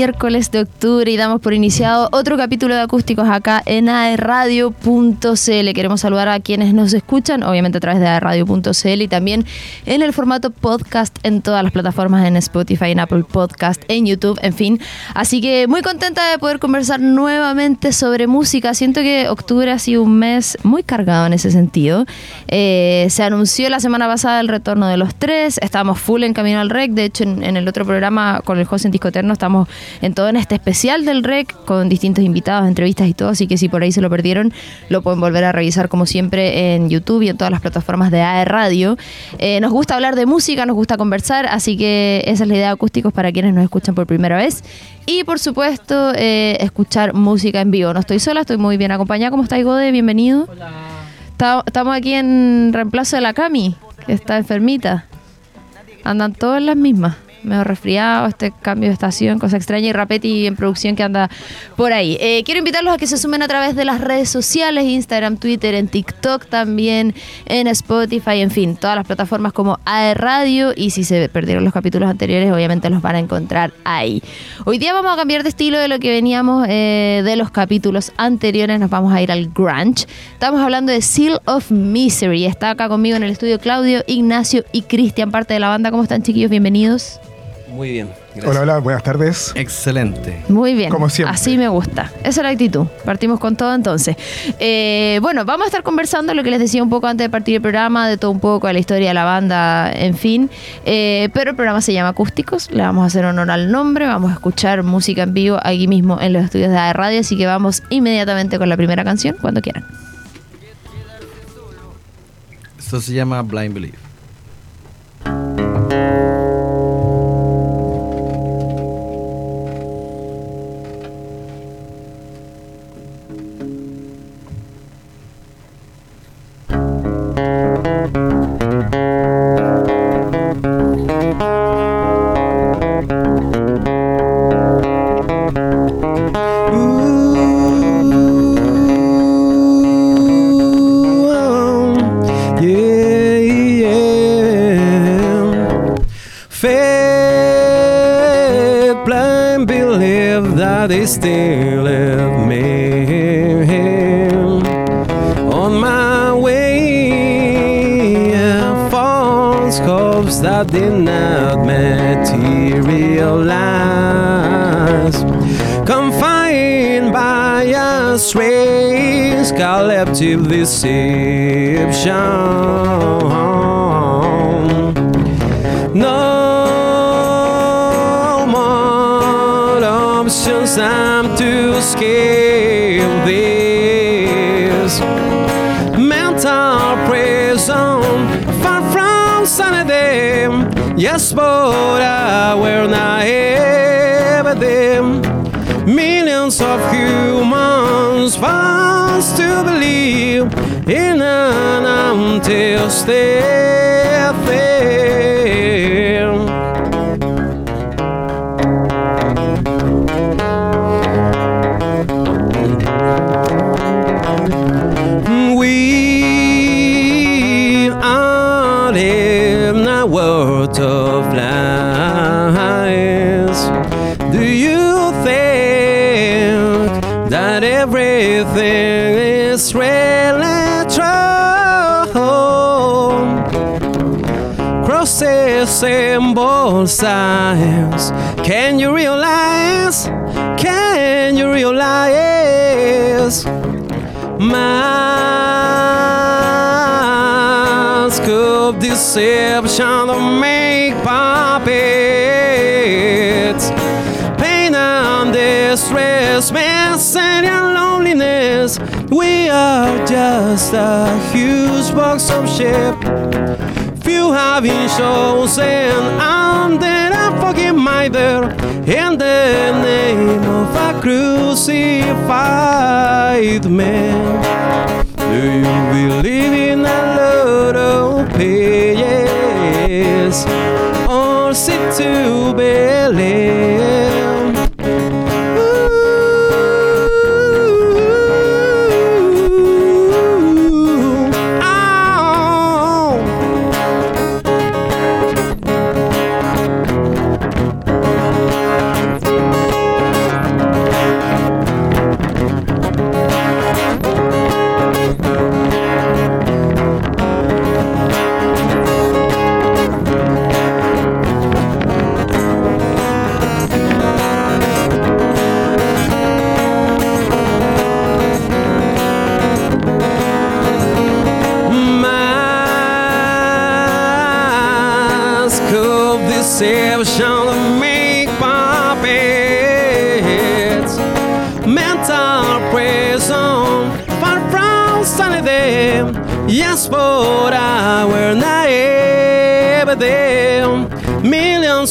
miércoles de octubre y damos por iniciado otro capítulo de acústicos acá en aerradio.cl. Queremos saludar a quienes nos escuchan, obviamente a través de aerradio.cl y también en el formato podcast en todas las plataformas, en Spotify, en Apple Podcast, en YouTube, en fin. Así que muy contenta de poder conversar nuevamente sobre música. Siento que octubre ha sido un mes muy cargado en ese sentido. Eh, se anunció la semana pasada el retorno de los tres, estábamos full en camino al rec, de hecho en, en el otro programa con el José en Discoterno estamos en todo en este especial del REC con distintos invitados, entrevistas y todo, así que si por ahí se lo perdieron, lo pueden volver a revisar como siempre en YouTube y en todas las plataformas de AE Radio. Eh, nos gusta hablar de música, nos gusta conversar, así que esa es la idea de acústicos para quienes nos escuchan por primera vez. Y por supuesto, eh, escuchar música en vivo. No estoy sola, estoy muy bien acompañada. ¿Cómo estáis, Gode? Bienvenido. Hola. Estamos aquí en reemplazo de la Cami, que está enfermita. Andan todas las mismas medio resfriado, este cambio de estación, cosa extraña, y Rapetti en producción que anda por ahí. Eh, quiero invitarlos a que se sumen a través de las redes sociales, Instagram, Twitter, en TikTok también, en Spotify, en fin, todas las plataformas como AE Radio, y si se perdieron los capítulos anteriores, obviamente los van a encontrar ahí. Hoy día vamos a cambiar de estilo de lo que veníamos eh, de los capítulos anteriores, nos vamos a ir al grunge. Estamos hablando de Seal of Misery. Está acá conmigo en el estudio Claudio, Ignacio y Cristian, parte de la banda. ¿Cómo están, chiquillos? Bienvenidos. Muy bien. Gracias. Hola, hola, buenas tardes. Excelente. Muy bien. Como siempre. Así me gusta. Esa es la actitud. Partimos con todo entonces. Eh, bueno, vamos a estar conversando lo que les decía un poco antes de partir el programa, de todo un poco, de la historia de la banda, en fin. Eh, pero el programa se llama Acústicos. Le vamos a hacer honor al nombre. Vamos a escuchar música en vivo aquí mismo en los estudios de la radio. Así que vamos inmediatamente con la primera canción, cuando quieran. Esto se llama Blind Belief. Both sides. Can you realize? Can you realize? Mask of deception of make puppets. Pain and distress, mess and loneliness. We are just a huge box of shit. Few having chosen under a fucking mother in the name of a crucified man. Do you believe in a lot of pages? Or sit to believe?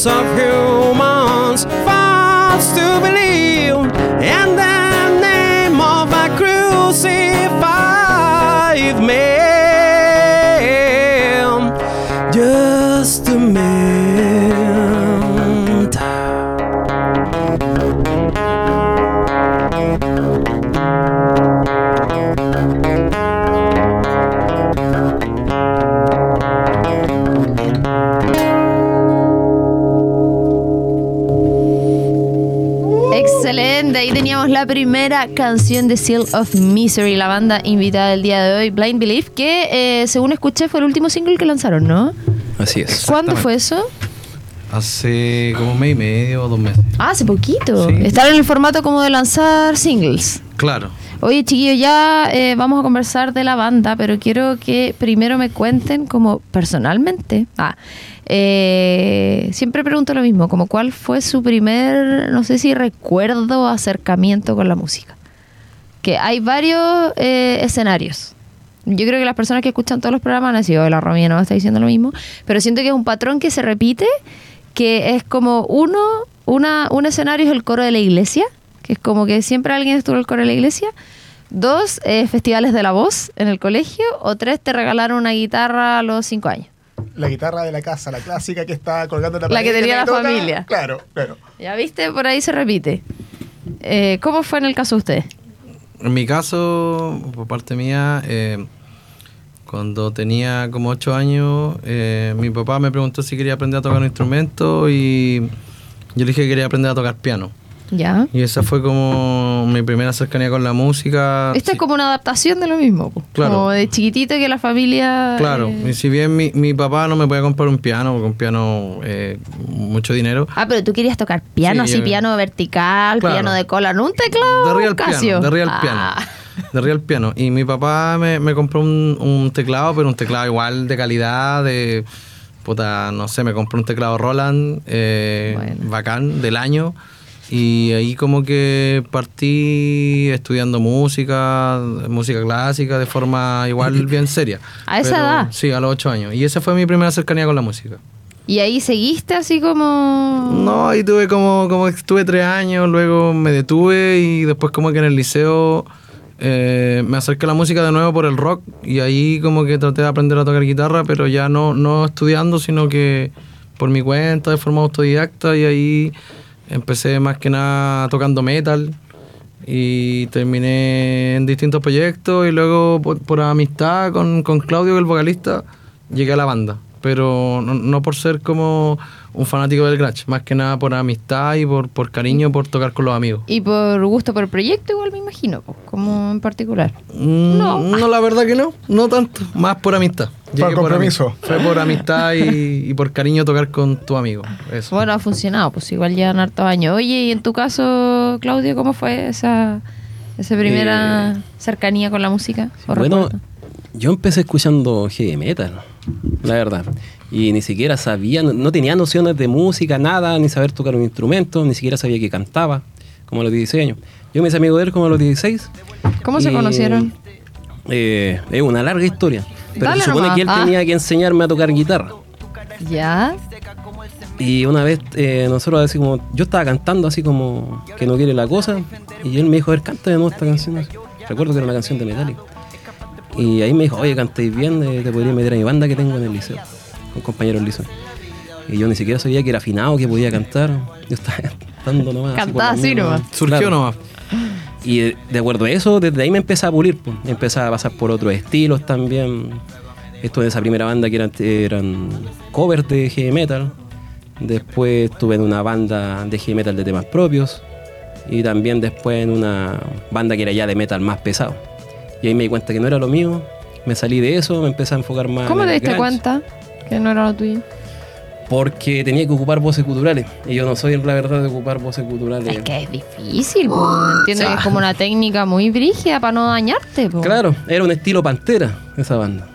Of humans primera canción de Seal of Misery, la banda invitada del día de hoy, Blind Belief, que eh, según escuché fue el último single que lanzaron, ¿no? Así es. ¿Cuándo fue eso? Hace como un mes y medio o dos meses. Ah, hace poquito. Sí. Estar en el formato como de lanzar singles. Claro. Oye, chiquillos, ya eh, vamos a conversar de la banda, pero quiero que primero me cuenten como personalmente. Ah, eh, siempre pregunto lo mismo, como cuál fue su primer, no sé si recuerdo acercamiento con la música. Que hay varios eh, escenarios. Yo creo que las personas que escuchan todos los programas han sido la Romina no está diciendo lo mismo, pero siento que es un patrón que se repite, que es como uno, una, un escenario es el coro de la iglesia, que es como que siempre alguien estuvo en el coro de la iglesia. Dos, eh, festivales de la voz en el colegio. O tres, te regalaron una guitarra a los cinco años. La guitarra de la casa, la clásica que está colgando en la La pared que tenía la toca. familia. Claro, claro. Ya viste, por ahí se repite. Eh, ¿Cómo fue en el caso de usted? En mi caso, por parte mía, eh, cuando tenía como ocho años, eh, mi papá me preguntó si quería aprender a tocar un instrumento y yo le dije que quería aprender a tocar piano. Ya. Y esa fue como mi primera cercanía con la música. Esto Sí, es como una adaptación de lo mismo. Claro. Como de chiquitito que la familia. Claro, eh, y si bien mi, mi papá no me podía comprar un piano, porque un piano, eh, mucho dinero, Ah, pero tú querías tocar piano, Sí, así yo- piano vertical, Claro. piano de cola, no un teclado. De real piano, de real Ah. piano. De real piano. Y mi papá me, me compró un, un teclado, pero un teclado igual de calidad, de... Puta, no sé, me compró un teclado Roland, eh, Bueno. bacán, del año. Y ahí como que partí estudiando música, música clásica, de forma igual bien seria. ¿A esa Pero- edad? Sí, a los ocho años. Y esa fue mi primera cercanía con la música. Y ahí seguiste así como. No, ahí tuve como, como estuve tres años, luego me detuve y después como que en el liceo eh, me acerqué a la música de nuevo por el rock y ahí como que traté de aprender a tocar guitarra, pero ya no, no estudiando, sino que por mi cuenta, de forma autodidacta y ahí empecé más que nada tocando metal y terminé en distintos proyectos y luego por, por amistad con, con Claudio, el vocalista, llegué a la banda. Pero no, no por ser como un fanático del Grunge, más que nada por amistad y por, por cariño, por tocar con los amigos. Y por gusto por el proyecto, igual me imagino, como en particular. Mm, No. no. la verdad que no, no tanto, más por amistad. Llegué compromiso. Fue por amistad y, y por cariño tocar con tu amigo. Eso. Bueno, ha funcionado, pues igual llevan hartos años. Oye, y en tu caso, Claudio, ¿cómo fue esa, esa primera Eh, cercanía con la música? ¿O Bueno, recuerdo? yo empecé escuchando heavy metal, la verdad. Y ni siquiera sabía, no, no tenía nociones de música, nada, ni saber tocar un instrumento, ni siquiera sabía que cantaba, como a los 16 años. Yo me hice amigo de él como a los 16. ¿Cómo se conocieron? eh, es una larga historia. Pero Dale se supone nomás. que él Ah. tenía que enseñarme a tocar guitarra. ¿Ya? Y una vez eh, nosotros así como, yo estaba cantando así como que no quiere la cosa, y él me dijo, a ver, canta de nuevo esta canción. Recuerdo que era una canción de Metallica. Y ahí me dijo, oye, cantáis bien, eh, te podría meter a mi banda que tengo en el liceo, con compañeros liceo. Y yo ni siquiera sabía que era afinado, que podía cantar. Yo estaba cantando nomás. Cantaba así nomás. Surgió Claro. nomás. Y de, de acuerdo a eso, desde ahí me empecé a pulir, pues. empecé a pasar por otros estilos también. Estuve en esa primera banda que eran, eran covers de heavy metal. Después estuve en una banda de heavy metal de temas propios. Y también después en una banda que era ya de metal más pesado. Y ahí me di cuenta que no era lo mío. Me salí de eso, me empecé a enfocar más ¿Cómo en te diste grunge, cuenta que no era lo tuyo? Porque tenía que ocupar voces culturales. Y yo no soy, la verdad, de ocupar voces culturales. Es que es difícil, po. entiendo que es como una técnica muy brígida para no dañarte. po. Claro, era un estilo pantera esa banda.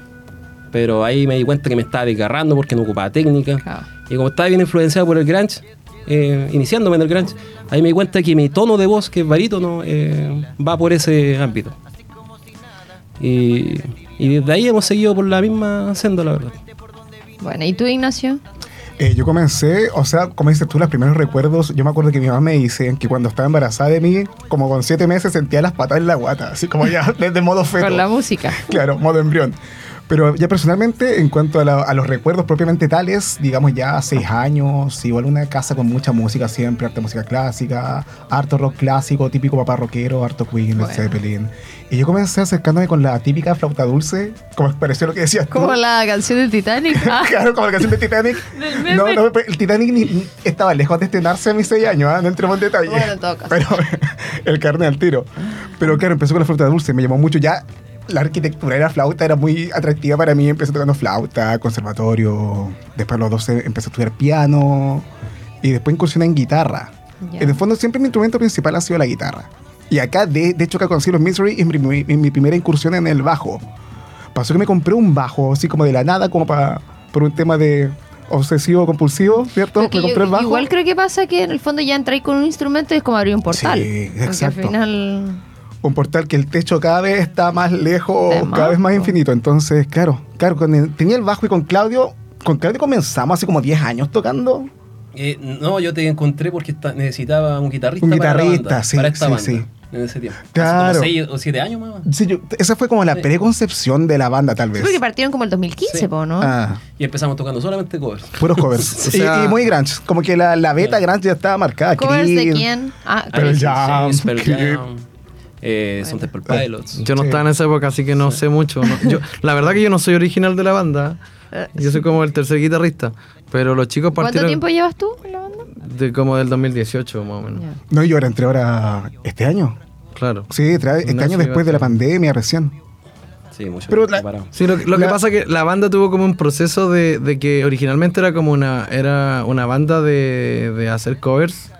Pero ahí me di cuenta que me estaba desgarrando porque no ocupaba técnica. Claro. Y como estaba bien influenciado por el grunge, eh, iniciándome en el grunge, ahí me di cuenta que mi tono de voz, que es barítono, eh, va por ese ámbito. Y, y desde ahí hemos seguido por la misma senda, la verdad. Bueno, ¿y tú, Ignacio? Eh, yo comencé, o sea, como dices tú, los primeros recuerdos, yo me acuerdo que mi mamá me dice que cuando estaba embarazada de mí, como con siete meses sentía las patas en la guata, así como ya desde modo feto. Con la música. Claro, modo embrión. Pero ya personalmente, en cuanto a, la- a los recuerdos propiamente tales, digamos ya seis años, igual una casa con mucha música siempre, harta música clásica, harto rock clásico, típico papá rockero, harto Queen, Led Zeppelin. Y yo comencé acercándome con la típica flauta dulce, como pareció lo que decías tú. Como la canción de Titanic. Ah, Claro, como la canción de Titanic. Del meme. No, no, el Titanic ni- ni- estaba lejos de estrenarse a mis seis años, ¿ah? no entremos en detalle. Bueno, en todo caso. Pero el carne al tiro. Pero claro, empezó con la flauta dulce, me llamó mucho ya. La arquitectura de la flauta era muy atractiva para mí. Empecé tocando flauta, conservatorio. Después a los 12 empecé a estudiar piano. Y después incursioné en guitarra. Ya. En el fondo, siempre mi instrumento principal ha sido la guitarra. Y acá, de, de hecho, acá conocí los Misery es mi, mi- mi primera incursión en el bajo. Pasó que me compré un bajo, así como de la nada, como para por un tema de obsesivo compulsivo, ¿cierto? Porque me yo- compré el bajo. Igual creo que pasa que en el fondo ya entráis con un instrumento y es como abrir un portal. Sí, Porque exacto. al final. Un portal que el techo cada vez está más lejos, De cada vez más infinito. Entonces, claro, claro, el- tenía el bajo y con Claudio, con Claudio comenzamos hace como 10 años tocando. Eh, no, yo te encontré porque necesitaba un guitarrista. Un para la guitarrista, banda, sí, Para esta sí, banda, sí. En ese tiempo. Claro. Hace como seis o siete años más. Sí, yo- esa fue como la Sí. preconcepción de la banda, tal Sí, vez. porque partieron como el 2015, Sí. po, ¿no? Ah, Y empezamos tocando solamente covers. puros covers. O sea- y, y muy grunge. Como que la, la beta grunge ya estaba marcada. ¿Covers de Creed. quién? Ah, Pearl Jam, Pearl. Jam, eh, Son Temple Pilots. Yo no Sí. estaba en esa época, así que no sé mucho. ¿no? Yo, la verdad que yo no soy original de la banda. Yo soy como el tercer guitarrista. Pero los chicos ¿Cuánto partieron tiempo llevas tú en la banda? de como del 2018, más o menos. No, yo ahora entré ahora este año. Claro. Sí, este No, año sí, después de la pandemia recién. Sí, mucho Pero tiempo la-. Sí, lo, que- pasa es que la banda tuvo como un proceso de, de que originalmente era como una, era una banda de, de hacer covers.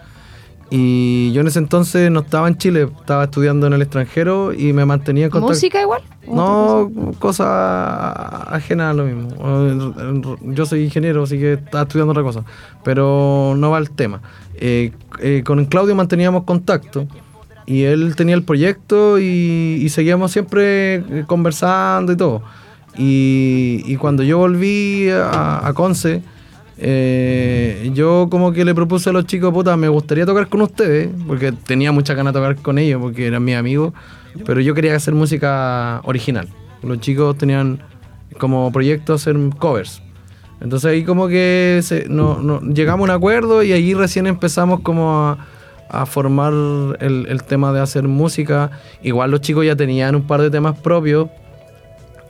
Y yo en ese entonces no estaba en Chile, estaba estudiando en el extranjero y me mantenía en contacto. ¿Música igual? ¿O No, cosa ajena a lo mismo. Yo soy ingeniero, así que estaba estudiando otra cosa. Pero no va al tema. Eh, eh, con Claudio manteníamos contacto. Y él tenía el proyecto y, y seguíamos siempre eh, conversando y todo. Y, y cuando yo volví a, a Conce, eh, yo como que le propuse a los chicos, puta, me gustaría tocar con ustedes, porque tenía muchas ganas de tocar con ellos, porque eran mis amigos, pero yo quería hacer música original. Los chicos tenían como proyecto hacer covers. Entonces ahí como que llegamos a un acuerdo y ahí recién empezamos como a, a formar el, el tema de hacer música. Igual los chicos ya tenían un par de temas propios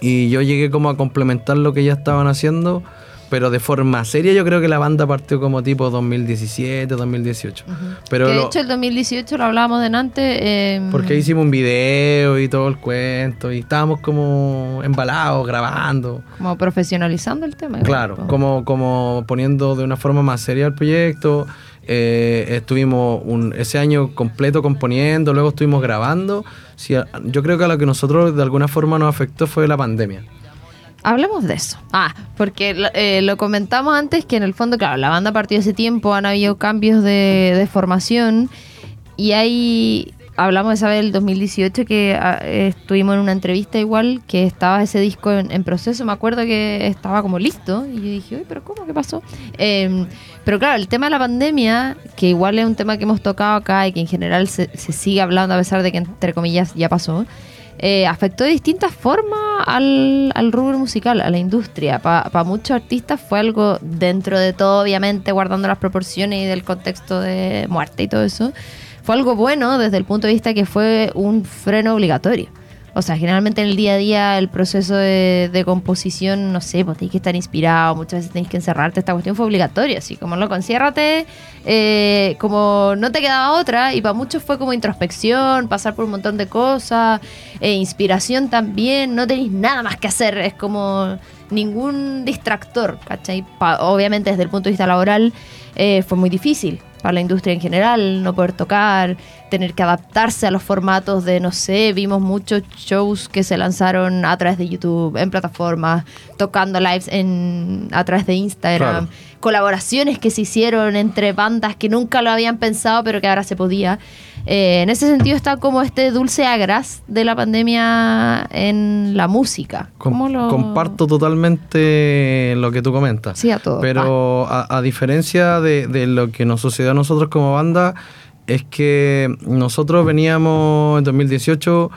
y yo llegué como a complementar lo que ya estaban haciendo, pero de forma seria yo creo que la banda partió como tipo 2017, 2018. Pero que de lo- hecho el 2018 lo hablábamos de antes. eh, porque hicimos un video y todo el cuento y estábamos como embalados, grabando. Como profesionalizando el tema. Claro, como, como poniendo de una forma más seria el proyecto. Eh, estuvimos un, ese año completo componiendo, luego estuvimos grabando. Sí, yo creo que a lo que nosotros de alguna forma nos afectó fue la pandemia. Hablemos de eso. Ah, porque eh, lo comentamos antes que en el fondo, claro, la banda partió hace tiempo, han habido cambios de, de formación y hay, hablamos esa vez del 2018 que ah, estuvimos en una entrevista igual que estaba ese disco en, en proceso, me acuerdo que estaba como listo y yo dije, uy, pero ¿cómo? ¿Qué pasó? Eh, pero claro, el tema de la pandemia, que igual es un tema que hemos tocado acá y que en general se, se sigue hablando a pesar de que entre comillas ya pasó, eh, afectó de distintas formas al, al rubro musical, a la industria. Para muchos artistas fue algo dentro de todo, obviamente, guardando las proporciones y del contexto de muerte y todo eso. Fue algo bueno desde el punto de vista que fue un freno obligatorio. O sea, generalmente en el día a día el proceso de, de composición, no sé, pues tenés que estar inspirado, muchas veces tenés que encerrarte. Esta cuestión fue obligatoria, así como loco, enciérrate, eh, como no te quedaba otra. Y para muchos fue como introspección, pasar por un montón de cosas, eh, inspiración también. No tenéis nada más que hacer, es como ningún distractor, ¿cachai? Pa- obviamente desde el punto de vista laboral eh, fue muy difícil. Para la industria en general, no poder tocar, tener que adaptarse a los formatos de, no sé, vimos muchos shows que se lanzaron a través de YouTube, en plataformas, tocando lives en, a través de Instagram, Claro. colaboraciones que se hicieron entre bandas que nunca lo habían pensado, pero que ahora se podía. Eh, en ese sentido está como este dulce agras de la pandemia en la música. Com- ¿Cómo lo- Comparto totalmente lo que tú comentas. Sí, a todo. Pero a, a diferencia de, de lo que nos sucedió a nosotros como banda, es que nosotros veníamos en 2018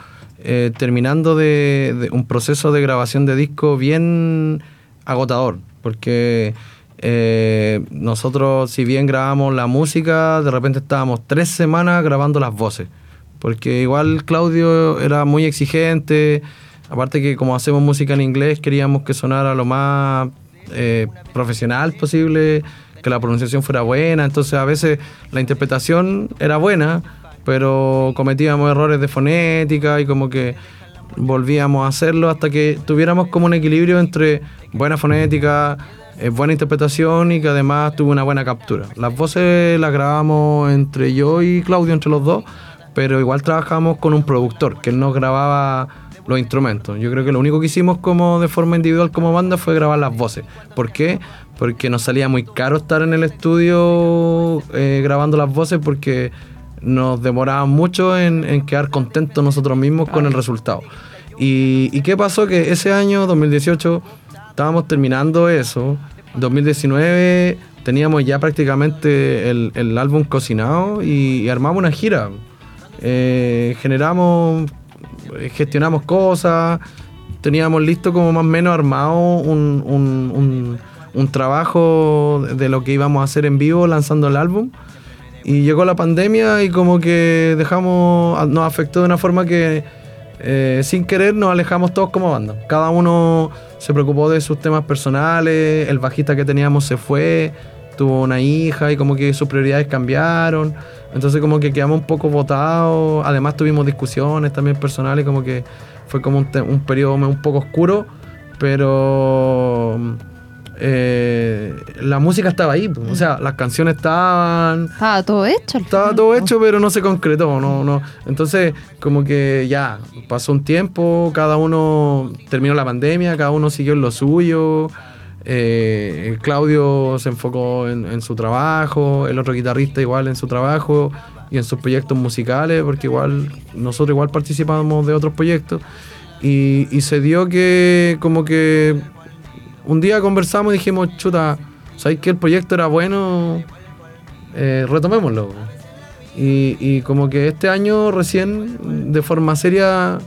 eh, terminando de, de un proceso de grabación de disco bien agotador, porque eh, nosotros si bien grabamos la música, de repente estábamos tres semanas grabando las voces, porque igual Claudio era muy exigente, aparte que como hacemos música en inglés queríamos que sonara lo más eh, profesional posible, que la pronunciación fuera buena, entonces a veces la interpretación era buena, pero cometíamos errores de fonética y como que volvíamos a hacerlo hasta que tuviéramos como un equilibrio entre buena fonética, eh, buena interpretación y que además tuvo una buena captura. Las voces las grabamos entre yo y Claudio, entre los dos, pero igual trabajamos con un productor que él nos grababa los instrumentos. Yo creo que lo único que hicimos como de forma individual como banda fue grabar las voces. ¿Por qué? Porque nos salía muy caro estar en el estudio eh, grabando las voces porque nos demoraba mucho en, en quedar contentos nosotros mismos con el resultado. Y, ¿Y qué pasó? Que ese año, 2018, estábamos terminando eso. 2019 teníamos ya prácticamente el, el álbum cocinado y, armamos una gira. Eh, generamos, gestionamos cosas, teníamos listo como más o menos armado un- un- un trabajo de lo que íbamos a hacer en vivo lanzando el álbum. Y llegó la pandemia y como que dejamos, nos afectó de una forma que eh, sin querer nos alejamos todos como banda. Cada uno se preocupó de sus temas personales, el bajista que teníamos se fue, tuvo una hija y como que sus prioridades cambiaron. Entonces como que quedamos un poco botados. Además tuvimos discusiones también personales, como que fue como un, un periodo un poco oscuro, pero eh, la música estaba ahí. pues. O sea, las canciones estaban, Estaba todo hecho. estaba todo hecho, pero no se concretó, no, no. Entonces, como que ya, pasó un tiempo, cada uno terminó la pandemia, cada uno siguió en lo suyo. eh, Claudio se enfocó en, en su trabajo, el otro guitarrista igual en su trabajo y en sus proyectos musicales, porque igual nosotros igual participamos de otros proyectos. Y, y se dio que como que un día conversamos y dijimos, chuta, ¿sabes que el proyecto era bueno? Eh, retomémoslo. Y, y como que este año recién, de forma seria,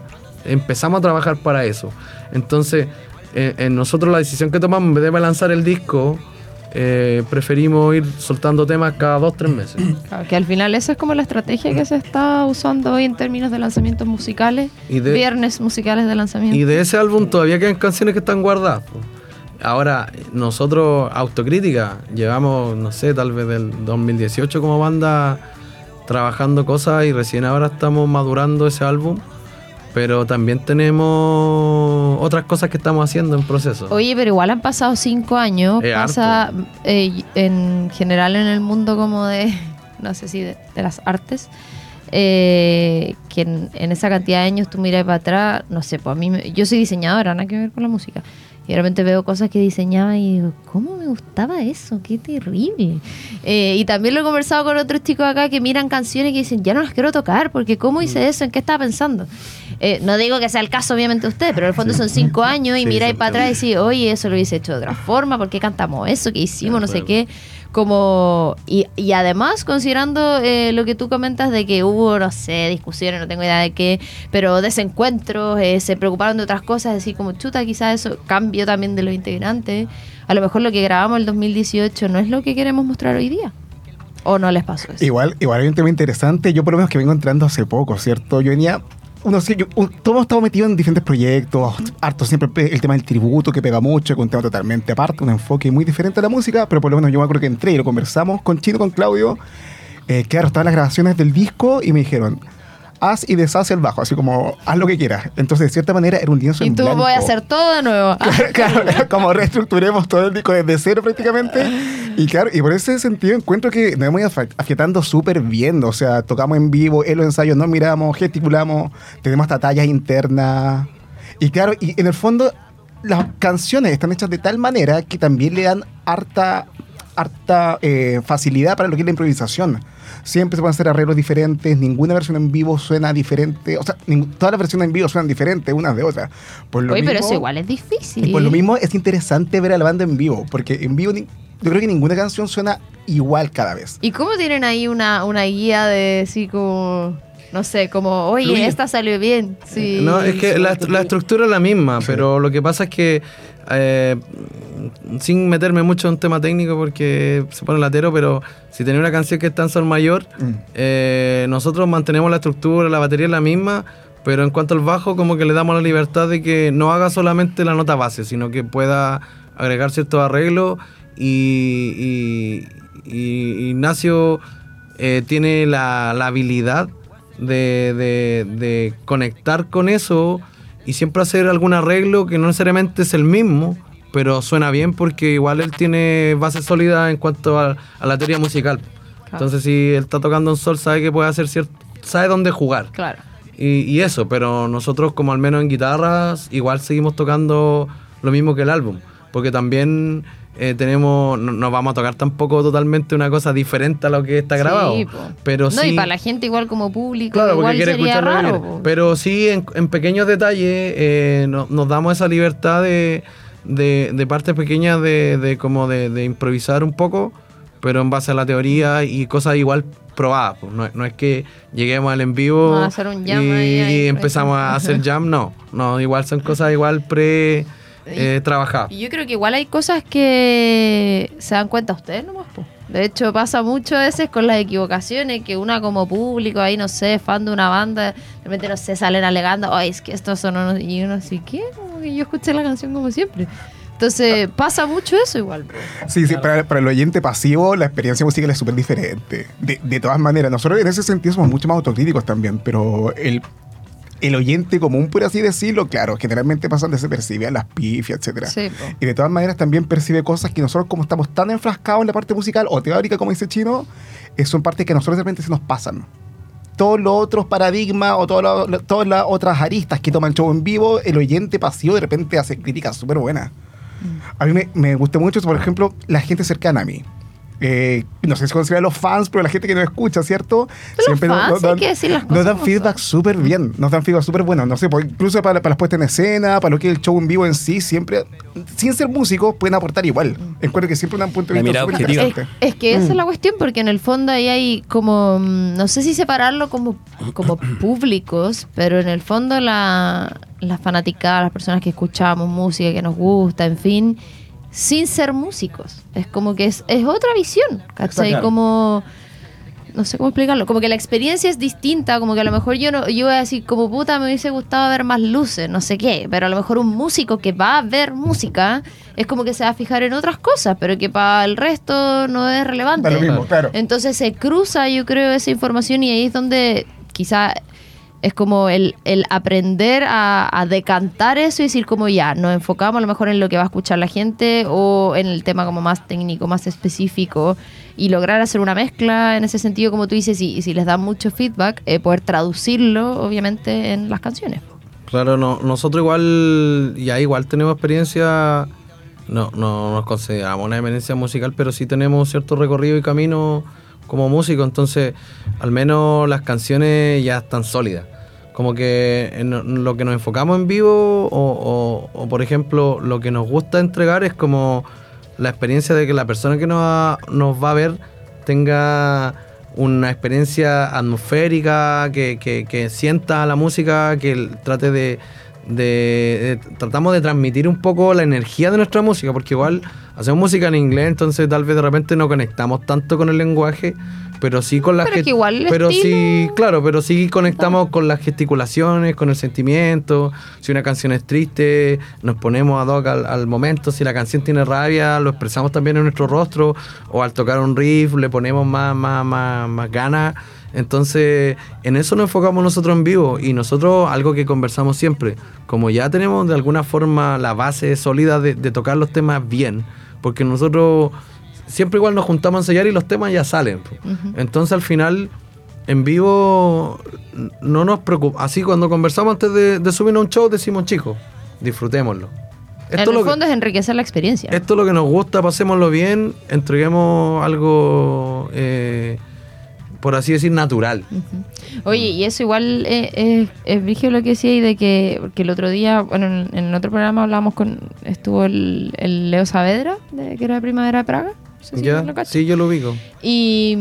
empezamos a trabajar para eso. Entonces, eh, en nosotros la decisión que tomamos, en vez de lanzar el disco, eh, preferimos ir soltando temas cada dos, tres meses. Claro, que al final esa es como la estrategia que se está usando hoy en términos de lanzamientos musicales. Y de- Viernes musicales de lanzamiento. Y de ese álbum todavía quedan canciones que están guardadas. po. Ahora, nosotros, autocrítica, llevamos, no sé, tal vez del 2018 como banda trabajando cosas y recién ahora estamos madurando ese álbum. Pero también tenemos otras cosas que estamos haciendo en proceso. Oye, pero igual han pasado cinco años. Es pasa eh, en general en el mundo como de, no sé si de, de las artes, eh, que en, en esa cantidad de años tú miras para atrás, no sé, pues a mí, me- yo soy diseñadora, nada que ver con la música. Y de repente veo cosas que diseñaba y digo, ¿cómo me gustaba eso? Qué terrible. Eh, y también lo he conversado con otros chicos acá que miran canciones y que dicen, ya no las quiero tocar, porque ¿cómo hice eso? ¿En qué estaba pensando? Eh, no digo que sea el caso, obviamente, de ustedes, pero en el fondo son cinco años y Sí, miráis para atrás y decís, oye, eso lo hubiese hecho de otra forma, ¿por qué cantamos eso? ¿Qué hicimos? No sé qué. Como, y, y además, considerando eh, lo que tú comentas de que hubo, no sé, discusiones, no tengo idea de qué, pero desencuentros, eh, se preocuparon de otras cosas, decir, como chuta, quizás eso cambió también de los integrantes. A lo mejor lo que grabamos el 2018 no es lo que queremos mostrar hoy día. ¿O no les pasó eso? Igual, igual hay un tema interesante. Yo por lo menos que vengo entrando hace poco, ¿cierto? Yo venía... Uno, yo, todos hemos estado metidos en diferentes proyectos, harto siempre el tema del tributo que pega mucho, que es un tema totalmente aparte, un enfoque muy diferente a la música, pero por lo menos yo me acuerdo que entré y lo conversamos con Chino, con Claudio, eh, que estaban las grabaciones del disco y me dijeron, haz y deshace el bajo, así como haz lo que quieras. Entonces, de cierta manera, era un lienzo Y en tú blanco. voy a hacer todo de nuevo. Ah, claro, como reestructuremos todo el disco desde cero prácticamente. Y claro, y por ese sentido encuentro que nos hemos ido afiatando súper bien. O sea, tocamos en vivo, en los ensayos nos miramos, gesticulamos, tenemos hasta tallas internas. Y claro, y en el fondo las canciones están hechas de tal manera que también le dan harta, harta eh, facilidad para lo que es la improvisación. Siempre se pueden hacer arreglos diferentes, ninguna versión en vivo suena diferente. O sea, todas las versiones en vivo suenan diferentes unas de otras. Por lo Oye, pero mismo- eso igual es difícil. y por lo mismo es interesante ver a la banda en vivo, porque en vivo yo creo que ninguna canción suena igual cada vez. ¿Y cómo tienen ahí una, una guía de así como, no sé, como, oye, Fluye. esta salió bien? Sí. No, es que la, la estructura es la misma, pero lo que pasa es que, eh, sin meterme mucho en un tema técnico porque se pone latero, pero si tenía una canción que está en sol mayor, Mm. eh, nosotros mantenemos la estructura, la batería es la misma, pero en cuanto al bajo, como que le damos la libertad de que no haga solamente la nota base, sino que pueda agregar ciertos arreglos y, y- y Ignacio eh, tiene la, la habilidad de, de- de conectar con eso y siempre hacer algún arreglo que no necesariamente es el mismo, pero suena bien porque igual él tiene base sólida en cuanto a, a la teoría musical. Entonces si él está tocando un sol, sabe que puede hacer cierto, sabe dónde jugar. Claro. Y, y eso, pero nosotros como al menos en guitarras igual seguimos tocando lo mismo que el álbum, porque también eh, tenemos, no, no vamos a tocar tampoco totalmente una cosa diferente a lo que está grabado, Sí, pero no, sí... y para la gente igual como público, Claro, porque quiere sería raro. Pero sí, en, en pequeños detalles eh, no- nos damos esa libertad de, de, de partes pequeñas de, de como de, de improvisar un poco, pero en base a la teoría y cosas igual probadas. pues. No, es- no es que lleguemos al en vivo No, a hacer un jam y, ahí, ahí, y empezamos a hacer jam, no. No, igual son cosas igual pre eh, trabajadas. Y yo creo que igual hay cosas que se dan cuenta ustedes nomás, po. De hecho, pasa mucho a veces con las equivocaciones que una como público, ahí no sé, fan de una banda, de repente no sé, salen alegando, ay, es que esto sonó, y uno así, ¿qué? Como que yo escuché la canción como siempre. Entonces, pasa mucho eso igual. po. Sí, sí, para, para el oyente pasivo la experiencia musical es súper diferente. De, de todas maneras, nosotros en ese sentido somos mucho más autocríticos también, pero el, el oyente común, por así decirlo, claro, generalmente pasan desapercibidas las pifias, etcétera. Sí. Y de todas maneras también percibe cosas que nosotros como estamos tan enfrascados en la parte musical o teórica, como dice Chino, eh, son partes que a nosotros de repente se nos pasan. Todos los otros paradigmas o todas las otras aristas que toma el show en vivo, el oyente pasivo de repente hace críticas súper buenas. A mí me, me gusta mucho, por ejemplo, la gente cercana a mí. Eh, no sé si consideran los fans, pero la gente que nos escucha, ¿cierto? Los fans, hay que decir las nos cosas dan como feedback súper bien, nos dan feedback súper bueno. No sé, pues, incluso para, para las puestas en escena, para lo que es el show en vivo en sí, siempre, sin ser músicos, pueden aportar igual. Encuentro que siempre dan un punto de vista súper objetiva. Es, interesante. es que esa es la cuestión, porque en el fondo ahí hay como, mm, no sé si separarlo como, como públicos, pero en el fondo la, la fanaticada, las personas que escuchamos música, que nos gusta, en fin, sin ser músicos. Es como que es, es otra visión, ¿cachai? claro. Como... No sé cómo explicarlo, como que la experiencia es distinta, como que a lo mejor yo no, yo voy a decir, como puta, me hubiese gustado ver más luces, no sé qué, pero a lo mejor un músico que va a ver música es como que se va a fijar en otras cosas, pero que para el resto no es relevante. Lo mismo, claro. Entonces se cruza, yo creo, esa información y ahí es donde quizá es como el, el aprender a, decantar eso y decir como ya, nos enfocamos a lo mejor en lo que va a escuchar la gente o en el tema como más técnico, más específico y lograr hacer una mezcla en ese sentido, como tú dices, y, si les dan mucho feedback, eh, poder traducirlo obviamente en las canciones. Claro, no, nosotros igual, ya igual tenemos experiencia, no, no nos consideramos una experiencia musical, pero sí tenemos cierto recorrido y camino como músico, entonces al menos las canciones ya están sólidas. Como que en lo que nos enfocamos en vivo o, o- por ejemplo lo que nos gusta entregar es como la experiencia de que la persona que nos va, a ver tenga una experiencia atmosférica, que, sienta la música, que trate de, de- de- Tratamos de transmitir un poco la energía de nuestra música, porque igual hacemos música en inglés, entonces tal vez de repente no conectamos tanto con el lenguaje, pero sí con la Pero que igual Pero sí, claro, pero sí conectamos con las gesticulaciones, con el sentimiento. Si una canción es triste, nos ponemos ad hoc al, al momento. Si la canción tiene rabia, lo expresamos también en nuestro rostro. O al tocar un riff, le ponemos más, más, más, más ganas. Entonces, en eso nos enfocamos nosotros en vivo y nosotros algo que conversamos siempre, como ya tenemos de alguna forma la base sólida de, de tocar los temas bien, porque nosotros siempre igual nos juntamos a ensayar y los temas ya salen. Entonces al final, en vivo, no nos preocupa. Así cuando conversamos antes de, de subir a un show, decimos, chicos, disfrutémoslo. en Esto el es, lo fondo que, es enriquecer la experiencia. esto es lo que nos gusta, pasémoslo bien, entreguemos algo, eh, por así decir, natural. Oye, y eso igual eh, es, es brígido lo que decía y de que, porque el otro día, bueno, en, en otro programa hablamos con, estuvo el, el Leo Saavedra, de, que era de Primavera de Praga. No sé si ¿Ya? lo cachas. Sí, yo lo ubico. Y.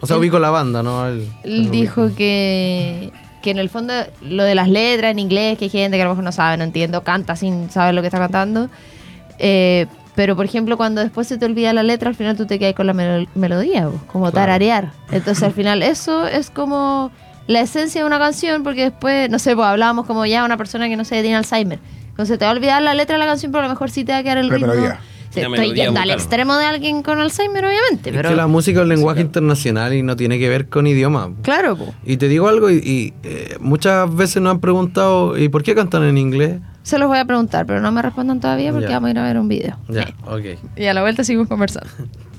O sea, él- ubico la banda, ¿no? Él- dijo ubico. que, que en el fondo lo de las letras en inglés, que hay gente que a lo mejor no sabe, no entiendo, canta sin saber lo que está cantando. eh, pero por ejemplo, cuando después se te olvida la letra, al final tú te quedas con la melo- melodía, po, como Claro. tararear. Entonces al final eso es como la esencia de una canción, porque después, no sé, pues hablábamos como ya una persona que no sé, tiene Alzheimer. Entonces te va a olvidar la letra de la canción, pero a lo mejor sí te va a quedar el ritmo. melodía. Sí, estoy yendo al extremo de alguien con Alzheimer, obviamente, Es pero... que la música es un lenguaje internacional y no tiene que ver con idioma. Claro, pues. Y te digo algo, y, y, eh, muchas veces nos han preguntado, ¿y por qué cantan en inglés? Se los voy a preguntar, pero no me respondan todavía porque Ya. vamos a ir a ver un video. Ya, ok. Y a la vuelta seguimos conversando.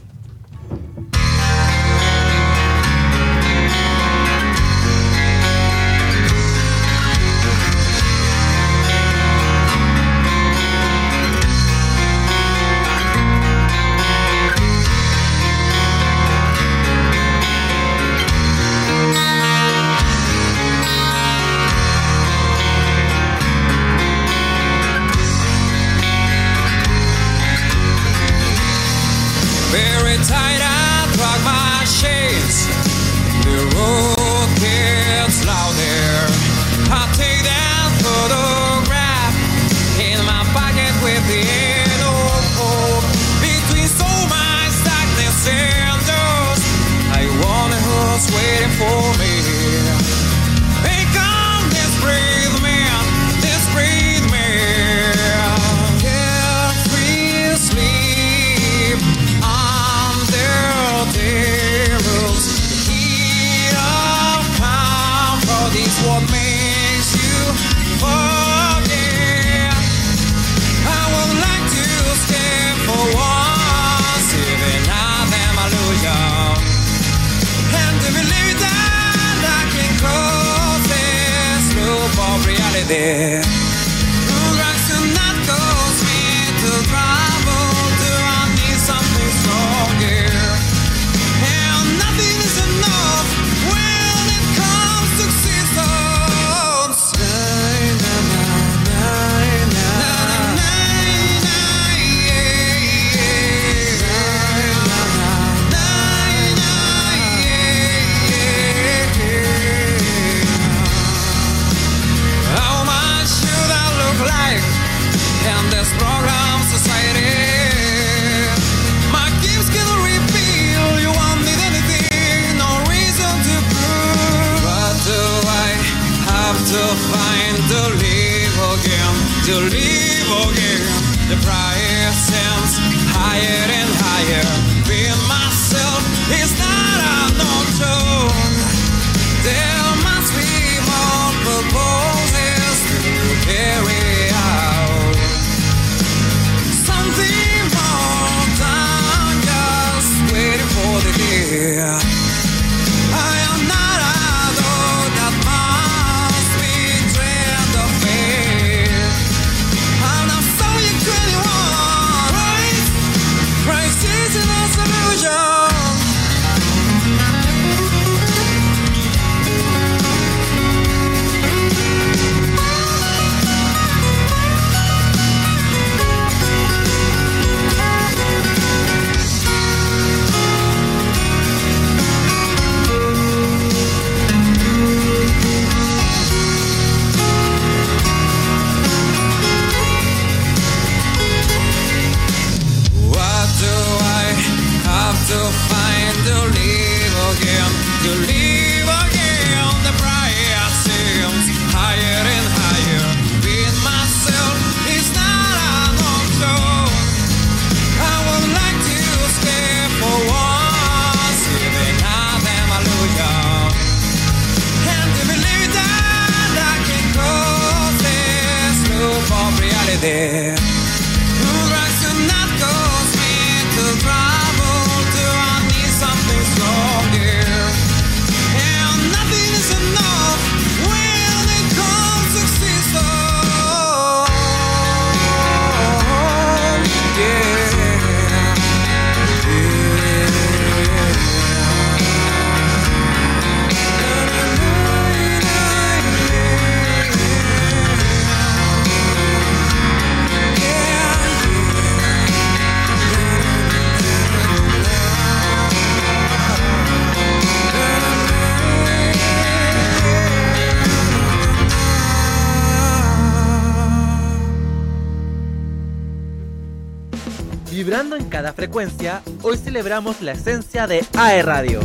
Frecuencia, hoy celebramos la esencia de AE Radio.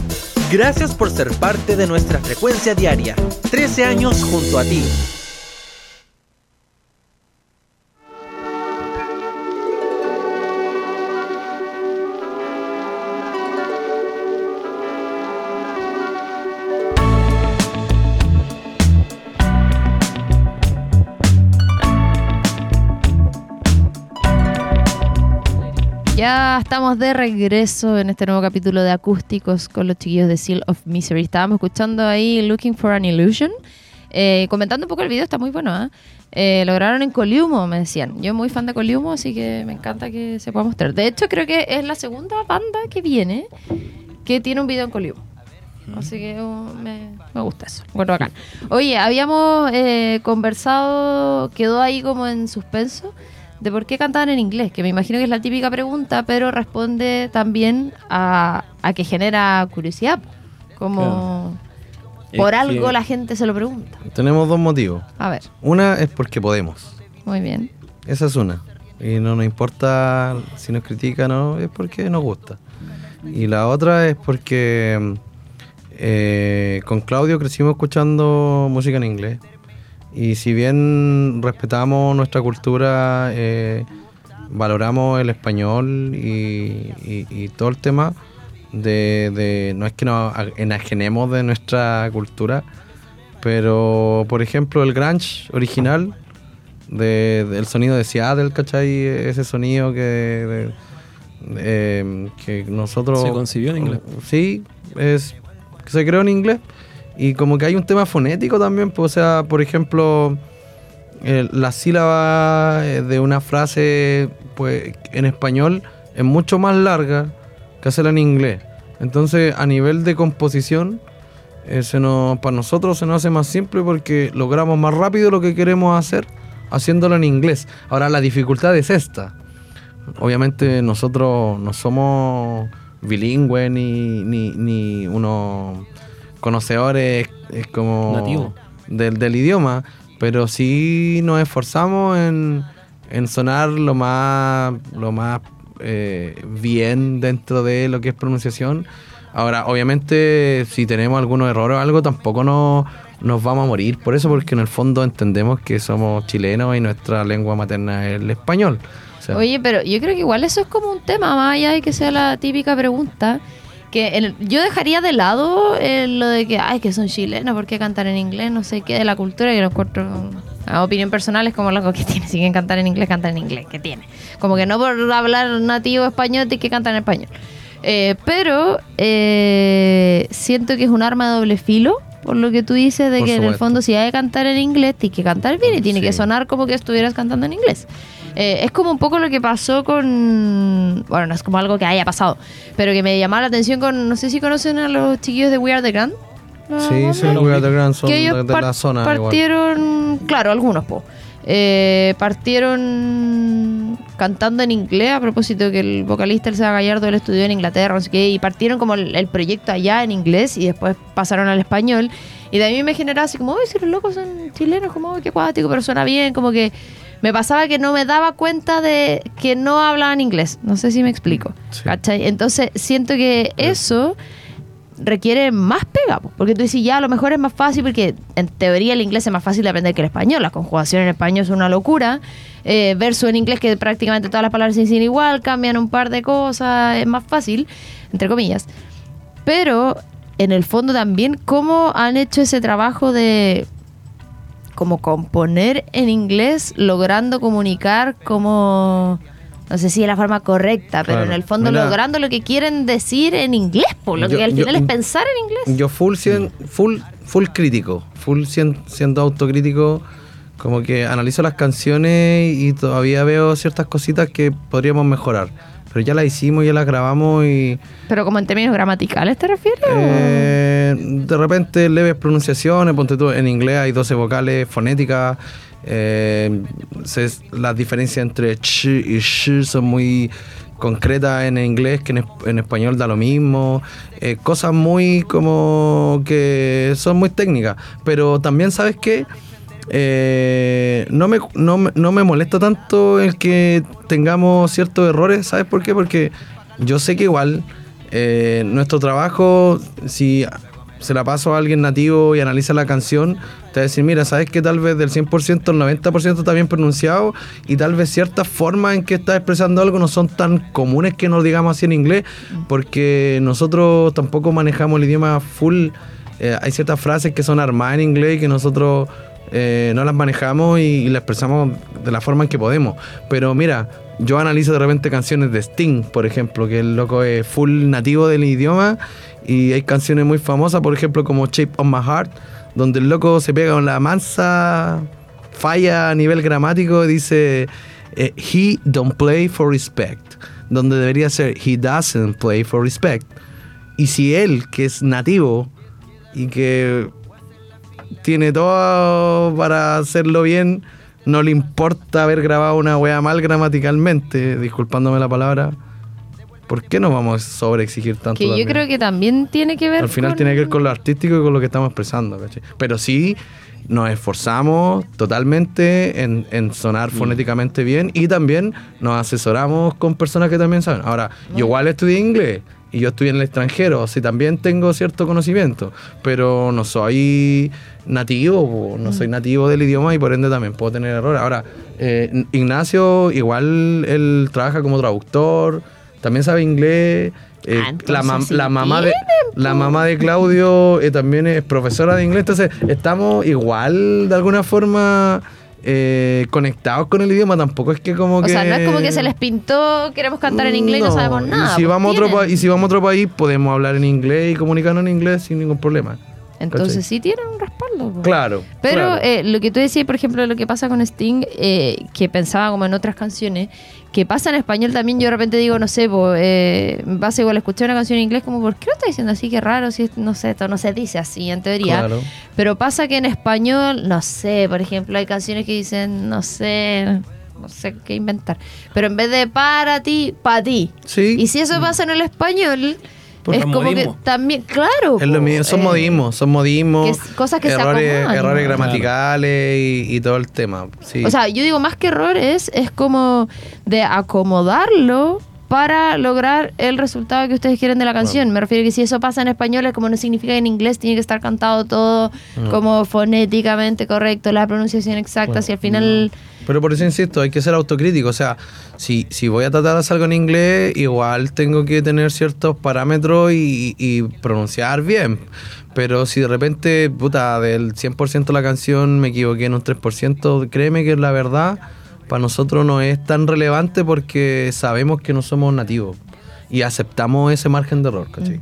Gracias por ser parte de nuestra frecuencia diaria. 13 años junto a ti. Ya estamos de regreso en este nuevo capítulo de Acústicos con los chiquillos de Seal of Misery. Estábamos escuchando ahí Looking for an Illusion. Eh, comentando un poco el video, está muy bueno. Eh, lo grabaron en Coliumo, me decían. Yo muy fan de Coliumo, así que me encanta que se pueda mostrar. De hecho, creo que es la segunda banda que viene que tiene un video en Coliumo. Así que uh, me, me gusta eso. Bueno, bacán. Oye, habíamos eh, conversado, quedó ahí como en suspenso, de por qué cantaban en inglés, que me imagino que es la típica pregunta, pero responde también a, a que genera curiosidad. Como por algo la gente se lo pregunta. Tenemos dos motivos. A ver, Una es porque podemos. muy bien. Esa es una. Y no nos importa si nos critican o no, es porque nos gusta. Y la otra es porque eh, con Claudio crecimos escuchando música en inglés. Y si bien respetamos nuestra cultura, eh, valoramos el español y, y- y todo el tema, de, de- no es que nos enajenemos de nuestra cultura, pero por ejemplo el grunge original de- del sonido de Seattle, ¿cachai? Ese sonido que, de- de- que nosotros... Se concibió en inglés. Sí, es, se creó en inglés. Y como que hay un tema fonético también, pues, o sea, por ejemplo, eh, la sílaba eh, de una frase pues, en español es mucho más larga que hacerla en inglés. Entonces, a nivel de composición, eh, se nos, para nosotros se nos hace más simple porque logramos más rápido lo que queremos hacer haciéndolo en inglés. Ahora, la dificultad es esta. Obviamente nosotros no somos bilingües ni, ni, ni unos conocedores eh, como Nativo. del, del idioma, pero sí nos esforzamos en, en sonar lo más, lo más eh, bien dentro de lo que es pronunciación. Ahora, obviamente, si tenemos algunos errores o algo, tampoco no, nos vamos a morir por eso, porque en el fondo entendemos que somos chilenos y nuestra lengua materna es el español. O sea, Oye, pero yo creo que igual eso es como un tema, más allá de que sea la típica pregunta. Que yo dejaría de lado eh, lo de que, ay, que son chilenos, ¿por qué cantar en inglés? No sé qué, de la cultura, y lo encuentro. A opinión personal es como algo que tiene. Si quieren cantar en inglés, cantar en inglés, ¿qué tiene? Como que no por hablar nativo español, tienes que cantar en español. Eh, pero eh, siento que es un arma de doble filo, por lo que tú dices, de Por que en el fondo si hay que cantar en inglés, tienes que cantar bien y tiene que sonar como que estuvieras cantando en inglés. Eh, es como un poco lo que pasó con. Bueno, no es como algo que haya pasado, pero que me llamaba la atención con. No sé si conocen a los chiquillos de We Are the Grand. ¿La Sí, sí, We Are the Grand son que ellos de, de la zona. igual. partieron, claro, algunos, po. Eh, partieron cantando en inglés a propósito que el vocalista Elsa Gallardo él estudió en Inglaterra, no sé qué, y partieron como el, el proyecto allá en inglés y después pasaron al español. Y de ahí me generaba así como, uy, si los locos son chilenos, como, "Uy, qué cuático, pero suena bien, como que me pasaba que no me daba cuenta de que no hablaban inglés. No sé si me explico. Sí. ¿Cachai? Entonces siento que eso requiere más pega, po, porque tú dices, ya a lo mejor es más fácil, porque en teoría el inglés es más fácil de aprender que el español, la conjugación en español es una locura, eh, versus en inglés que prácticamente todas las palabras se dicen igual, cambian un par de cosas, es más fácil, entre comillas. Pero en el fondo también, ¿cómo han hecho ese trabajo de como componer en inglés, logrando comunicar como, no sé si de la forma correcta, pero Claro. en el fondo Mira. logrando lo que quieren decir en inglés, por lo Yo- que al yo- final es pensar en inglés. Yo full, cien- full, full crítico, full cien- siendo autocrítico, como que analizo las canciones y todavía veo ciertas cositas que podríamos mejorar. Pero ya las hicimos, ya las grabamos y Pero como en términos gramaticales te refieres? eh, de repente leves pronunciaciones, ponte tú, en inglés hay 12 vocales fonéticas, eh, se- las diferencias entre ch y sh son muy concretas en inglés que en español da lo mismo, eh, cosas muy como que son muy técnicas, pero también sabes que no, me, no, no me molesta tanto el que tengamos ciertos errores, ¿sabes por qué? Porque yo sé que igual eh, nuestro trabajo, si se la paso a alguien nativo y analiza la canción, te va a decir, mira, sabes que tal vez del 100% el 90% está bien pronunciado y tal vez ciertas formas en que estás expresando algo no son tan comunes que nos digamos así en inglés, porque nosotros tampoco manejamos el idioma full. Eh, hay ciertas frases que son armadas en inglés y que nosotros eh, no las manejamos y, las expresamos de la forma en que podemos. Pero mira, yo analizo de repente canciones de Sting, por ejemplo, que el loco es full nativo del idioma y hay canciones muy famosas, por ejemplo, como Shape of My Heart, donde el loco se pega con la mansa falla a nivel gramático y dice eh, He don't play for respect, donde debería ser He doesn't play for respect. Y si él, que es nativo y que tiene todo para hacerlo bien, no le importa haber grabado una wea mal gramaticalmente, disculpándome la palabra, ¿por qué no vamos a sobreexigir tanto? Que yo también? creo que también tiene que ver Al final con- tiene que ver con lo artístico y con lo que estamos expresando, ¿cachai? Pero sí nos esforzamos totalmente en, en sonar Mm. fonéticamente bien y también nos asesoramos con personas que también saben. Ahora, yo igual estudié inglés y yo estudié en el extranjero, o sea, también tengo cierto conocimiento, pero no soy nativo, no Mm. soy nativo del idioma y por ende también puedo tener errores. Ahora, eh, Ignacio igual él trabaja como traductor, también sabe inglés. eh, Ah, la, sí mamá de, la mamá de Claudio eh, también es profesora de inglés, entonces estamos igual de alguna forma eh, conectados con el idioma, tampoco es que como O que... sea, no es como que se les pintó, queremos cantar en inglés y no, No, sabemos nada. Y si, pues vamos a otro y si vamos a otro país, podemos hablar en inglés y comunicarnos en inglés sin ningún problema. Entonces ¿cachai? sí tienen un respaldo. Claro. Pero claro. eh, lo que tú decías, por ejemplo, lo que pasa con Sting, eh, que pensaba como en otras canciones, que pasa en español también, yo de repente digo, no sé, po, eh, vas igual a escuchar una canción en inglés, como, ¿por qué lo está diciendo así? Qué raro, si es- no sé, esto no se dice así en teoría. Claro. Pero pasa que en español, no sé, por ejemplo, hay canciones que dicen, no sé, no sé qué inventar. Pero en vez de para ti, para ti. Sí. Y si eso pasa en el español, Es como que también, claro. Es lo mismo, son eh, modismos, son modismos. que es- cosas que se errores, acomodan, errores gramaticales y, y todo el tema. Sí. O sea, yo digo más que errores, es como de acomodarlo para lograr el resultado que ustedes quieren de la canción. Me refiero a que si eso pasa en español es como no significa que en inglés tiene que estar cantado todo como fonéticamente correcto, la pronunciación exacta, si al final... Pero por eso insisto, hay que ser autocrítico. O sea, si, si voy a tratar de hacer algo en inglés, igual tengo que tener ciertos parámetros y, y pronunciar bien. Pero si de repente, puta, del 100% de la canción me equivoqué en un 3%, créeme que la verdad para nosotros no es tan relevante porque sabemos que no somos nativos y aceptamos ese margen de error, ¿cachai?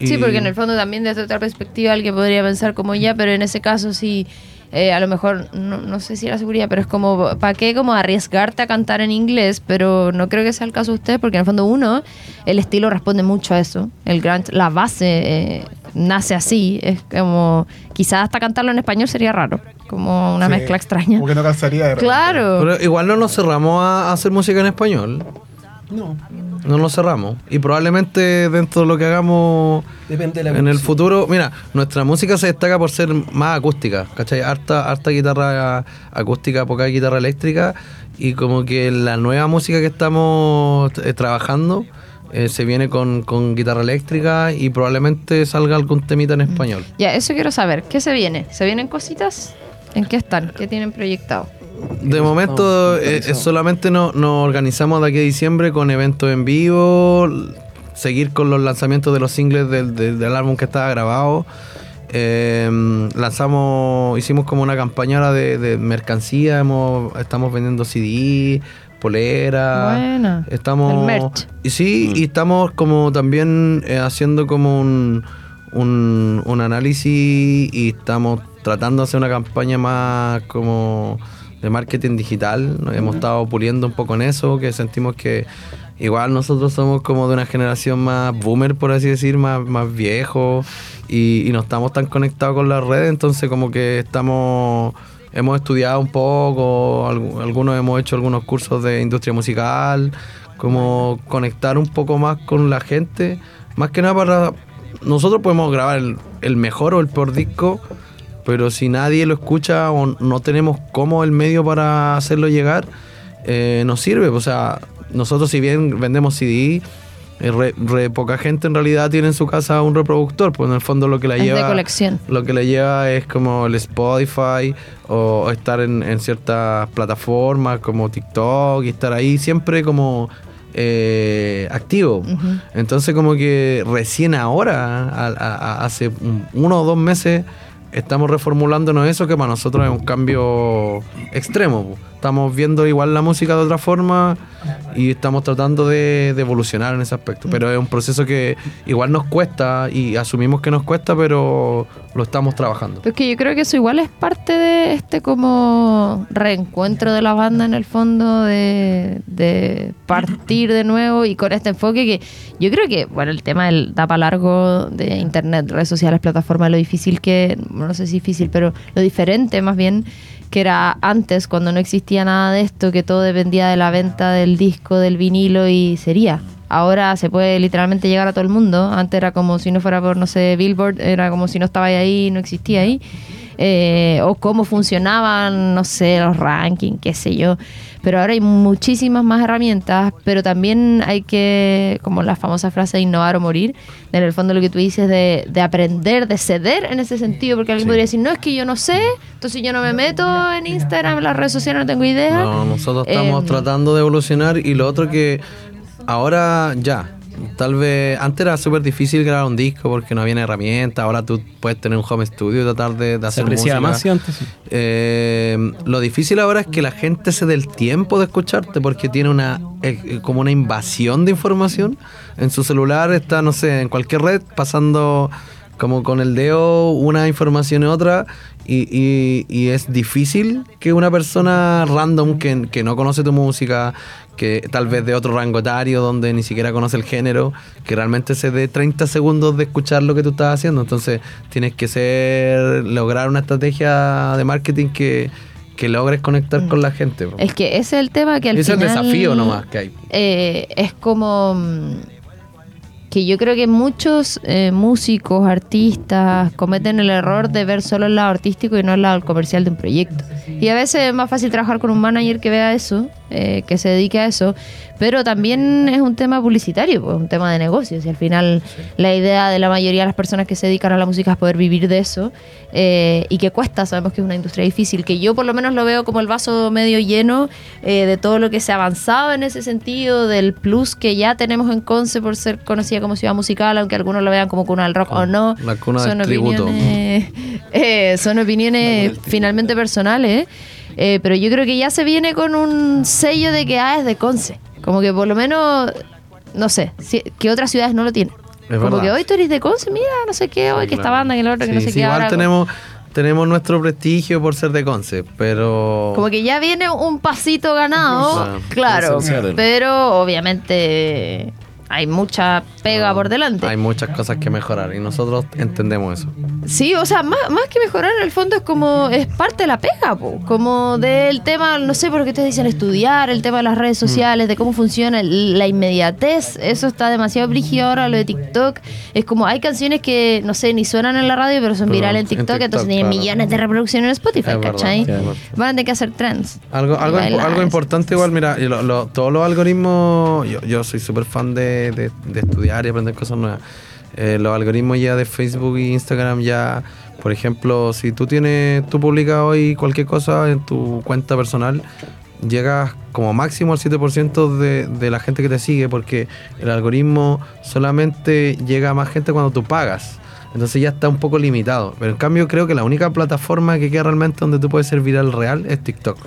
Sí, Y- porque en el fondo también desde otra perspectiva alguien podría pensar como ya, pero en ese caso sí, eh, a lo mejor, no, no sé si la seguridad, pero es como, ¿para qué como arriesgarte a cantar en inglés? Pero no creo que sea el caso de usted, porque en el fondo uno, el estilo responde mucho a eso. El grunge, la base eh, nace así, es como, quizás hasta cantarlo en español sería raro, como una Sí, mezcla extraña. Porque no calzaría de. Claro. Pero igual no nos cerramos a hacer música en español. No, No nos cerramos. Y probablemente dentro de lo que hagamos depende de la en el futuro, mira, nuestra música se destaca por ser más acústica, ¿cachai? Harta, harta guitarra acústica, poca guitarra eléctrica. Y como que la nueva música que estamos eh, trabajando eh, se viene con, con guitarra eléctrica y probablemente salga algún temita en español. Ya, eso quiero saber. ¿Qué se viene? ¿Se vienen cositas? ¿En qué están? ¿Qué tienen proyectado? De momento eh, eh, solamente no- nos organizamos de aquí a diciembre con eventos en vivo, seguir con los lanzamientos de los singles del, del- del álbum que estaba grabado Eh, lanzamos, hicimos como una campaña ahora de, de mercancía, hemos, estamos vendiendo CD, polera. Buena. Estamos. El merch. Y sí, y estamos como también eh, haciendo como un, un, un análisis y estamos tratando de hacer una campaña más como de marketing digital. Nos hemos estado puliendo un poco en eso, que sentimos que igual nosotros somos como de una generación más boomer, por así decir, más, más viejo y, y no estamos tan conectados con las redes, entonces como que estamos hemos estudiado un poco, algu- algunos hemos hecho algunos cursos de industria musical, como conectar un poco más con la gente, más que nada para... Nosotros podemos grabar el, mejor o el peor disco, pero si nadie lo escucha o no tenemos cómo el medio para hacerlo llegar, eh, nos sirve. O sea, nosotros si bien vendemos CD, re, re poca gente en realidad tiene en su casa un reproductor, pues en el fondo lo que la Es de lleva... colección. Lo que le lleva es como el Spotify o, o estar en, en ciertas plataformas como TikTok y estar ahí siempre como eh, activo. Entonces como que recién ahora, a- a- a- hace un- uno o dos meses, estamos reformulándonos eso que para nosotros es un cambio extremo. Estamos viendo igual la música de otra forma y estamos tratando de, evolucionar en ese aspecto. Pero es un proceso que igual nos cuesta y asumimos que nos cuesta, pero lo estamos trabajando. Es que yo creo que eso igual es parte de este como reencuentro de la banda en el fondo, de, de partir de nuevo y con este enfoque que yo creo que, bueno, el tema del da para largo de internet, redes sociales, plataformas, lo difícil que, no sé si difícil, pero lo diferente más bien que era antes cuando no existía nada de esto, que todo dependía de la venta del disco, del vinilo y sería. Ahora se puede literalmente llegar a todo el mundo. Antes era como si no fuera por, no sé, Billboard, era como si no estaba ahí, no existía ahí. Eh, o cómo funcionaban, no sé, los rankings, qué sé yo. Pero ahora hay muchísimas más herramientas, pero también hay que, como la famosa frase, innovar o morir. En el fondo lo que tú dices de, de aprender, de ceder en ese sentido, porque alguien podría decir, no, es que yo no sé, entonces yo no me meto en Instagram, en las redes sociales, no tengo idea. No, nosotros estamos Eh, tratando de evolucionar y lo otro que ahora ya, tal vez antes era súper difícil grabar un disco porque no había herramientas, ahora tú puedes tener un home studio y tratar de, de Se hacer apreciaba música. más sí, antes. sí. Eh, lo difícil ahora es que la gente se dé el tiempo de escucharte porque tiene una eh, como una invasión de información. En su celular está, no sé, en cualquier red pasando como con el dedo una información y otra y, y- y es difícil que una persona random que, que no conoce tu música, que tal vez de otro rango etario donde ni siquiera conoce el género, que realmente se dé 30 segundos de escuchar lo que tú estás haciendo. Entonces tienes que ser, lograr una estrategia de marketing que, que logres conectar con la gente. Es que ese es el tema que al Ese es el final... desafío nomás que hay. eh, es como mm, que yo creo que muchos eh, músicos, artistas cometen el error de ver solo el lado artístico y no el lado comercial de un proyecto. Y a veces es más fácil trabajar con un manager que vea eso, eh, que se dedique a eso, pero también es un tema publicitario, pues, un tema de negocios. Y al final la idea de la mayoría de las personas que se dedican a la música es poder vivir de eso eh, y que cuesta, sabemos que es una industria difícil, que yo por lo menos lo veo como el vaso medio lleno eh, de todo lo que se ha avanzado en ese sentido, del plus que ya tenemos en Conce por ser conocida como ciudad musical, aunque algunos lo vean como cuna del rock o no. La cuna son del opiniones, eh, son opiniones finalmente personales, eh, pero yo creo que ya se viene con un sello de que ah, es de Conce. Como que por lo menos, no sé, si- que otras ciudades no lo tienen. Es como verdad. que hoy tú eres de Conce, mira, no sé qué, hoy que esta banda, que la otra, que no sé sí, qué. igual ahora- tenemos, tenemos nuestro prestigio por ser de Conce, pero... Como que ya viene un pasito ganado, Claro. pero obviamente hay mucha pega por delante. Hay muchas cosas que mejorar y nosotros entendemos eso. Sí, o sea, más, más que mejorar en el fondo es como, es parte de la pega, po. como del tema, no sé por qué ustedes dicen estudiar, el tema de las redes sociales, de cómo funciona la inmediatez, eso está demasiado brígido ahora, lo de TikTok, es como, hay canciones que, no sé, ni suenan en la radio, pero son virales en en TikTok, entonces tienen claro. millones de reproducciones en Spotify, Es ¿cachai? verdad. Van a tener que hacer trends. Algo, algo, algo importante igual, mira, lo- lo- todos los algoritmos, yo, yo soy súper fan de, de- estudiar y aprender cosas nuevas. Eh, los algoritmos ya de Facebook e Instagram ya, por ejemplo, si tú tienes, tú publicas hoy cualquier cosa en tu cuenta personal, llegas como máximo al 7% de, de la gente que te sigue porque el algoritmo solamente llega a más gente cuando tú pagas. Entonces ya está un poco limitado. Pero en cambio creo que la única plataforma que queda realmente donde tú puedes ser viral real es TikTok.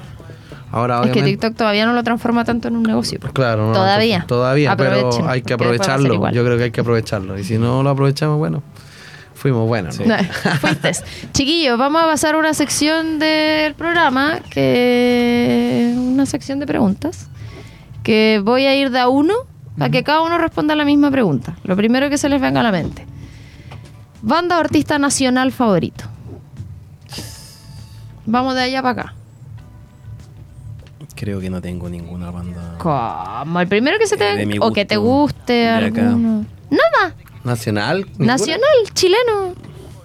Ahora, Es que TikTok todavía no lo transforma tanto en un negocio. pues. Claro, no, Todavía. todavía, Aprovechen, pero hay que aprovecharlo. Yo creo que hay que aprovecharlo. Y si no lo aprovechamos, bueno, fuimos buenos. ¿no? Fuiste. Chiquillos, vamos a pasar a una sección del programa, que una sección de preguntas, que voy a ir de a uno a que cada uno responda la misma pregunta. Lo primero que se les venga a la mente. Banda o artista nacional favorito. Vamos de allá para acá. Creo que no tengo ninguna banda. Como el primero que se te Eh, o que te guste alguno. Nada, Nacional. ¿Ninguna? nacional, chileno.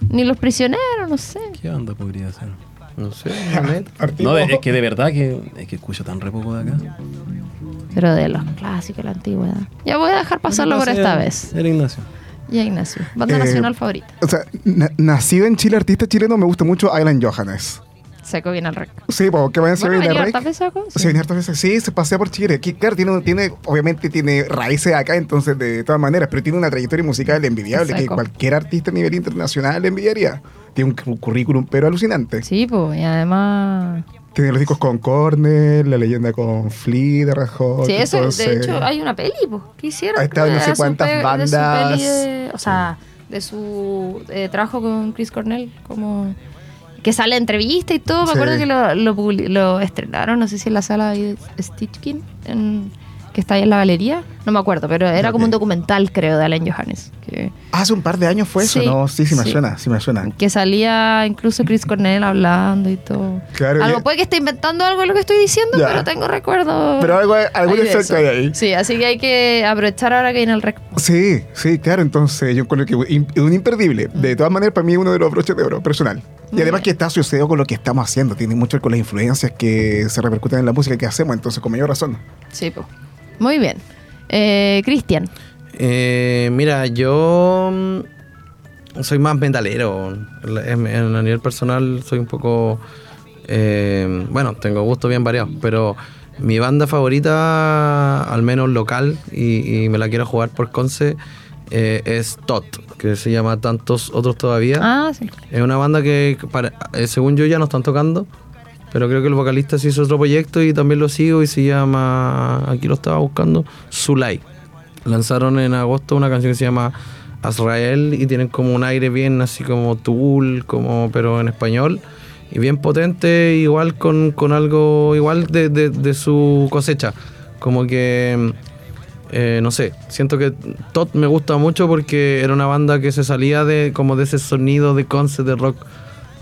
Ni los prisioneros, no sé. ¿Qué banda podría ser? No sé. No, de- es que de verdad que, es que escucho tan re poco de acá. Pero de los clásicos, la antigüedad. Ya voy a dejar pasarlo por esta vez. Era Ignacio. Ya, Ignacio. Banda Eh, nacional favorita. O sea, na- nacido en Chile, artista chileno, me gusta mucho Alan Johannes. Seco bien al rec. Sí, porque Bueno, venía Rey. hartas veces acá, sí. Sí, venía hartas veces. Sí, se pasea por Chile. Aquí, claro, tiene, tiene, obviamente tiene raíces acá, entonces de todas maneras, pero tiene una trayectoria musical envidiable que cualquier artista a nivel internacional le envidiaría. Tiene un cu- currículum pero alucinante. Sí, pues, y además. Tiene los discos con Cornell, la leyenda con Flea, de Red Hot. Sí, eso, entonces- de hecho, hay una peli, pues. ¿Qué hicieron? Ha estado en no De sé cuántas pe- de su bandas. peli de- o sea, de su eh, trabajo con Chris Cornell, como. Que sale entrevista y todo. Me Sí. acuerdo que lo, lo, lo estrenaron, no sé si en la sala de Stitchkin, en- que está ahí en la galería. No me acuerdo, pero era como un Ok. documental, creo, de Alan Johannes. Que, Hace un par de años fue eso, Sí, ¿no? Sí, sí me sí. suena, sí me suena. que salía incluso Chris Cornell hablando y todo. Claro, algo ya- puede que esté inventando algo de lo que estoy diciendo, Ya. pero tengo recuerdo. Pero algo, algún de efecto eso. hay ahí. Sí, así que hay que aprovechar ahora que viene el rec. Sí, sí, claro. Entonces, yo encuentro que es un imperdible. De todas maneras, para mí es uno de los broches de oro personal. Y además que está asociado con lo que estamos haciendo. Tiene mucho que ver con las influencias que se repercuten en la música que hacemos. Entonces, con mayor razón. Sí, pues. Muy bien. Eh, Cristian. Eh, mira, yo mm, soy más metalero. En, en- a nivel personal soy un poco... eh, bueno, tengo gustos bien variados, pero mi banda favorita, al menos local, y, y me la quiero jugar por Conce, eh, es Tot, que se llama Tantos Otros Todavía. Ah, sí. Es una banda que, para- eh, según yo, ya no están tocando. Pero creo que el vocalista se hizo otro proyecto y también lo sigo y se llama, aquí lo estaba buscando, Zulay. Lanzaron en agosto una canción que se llama Azrael y tienen como un aire bien así como Tool, como, pero en español. Y bien potente, igual con, con algo igual de, de- su cosecha. Como que, eh, no sé, siento que Tot me gusta mucho porque era una banda que se salía de como de ese sonido de concept de rock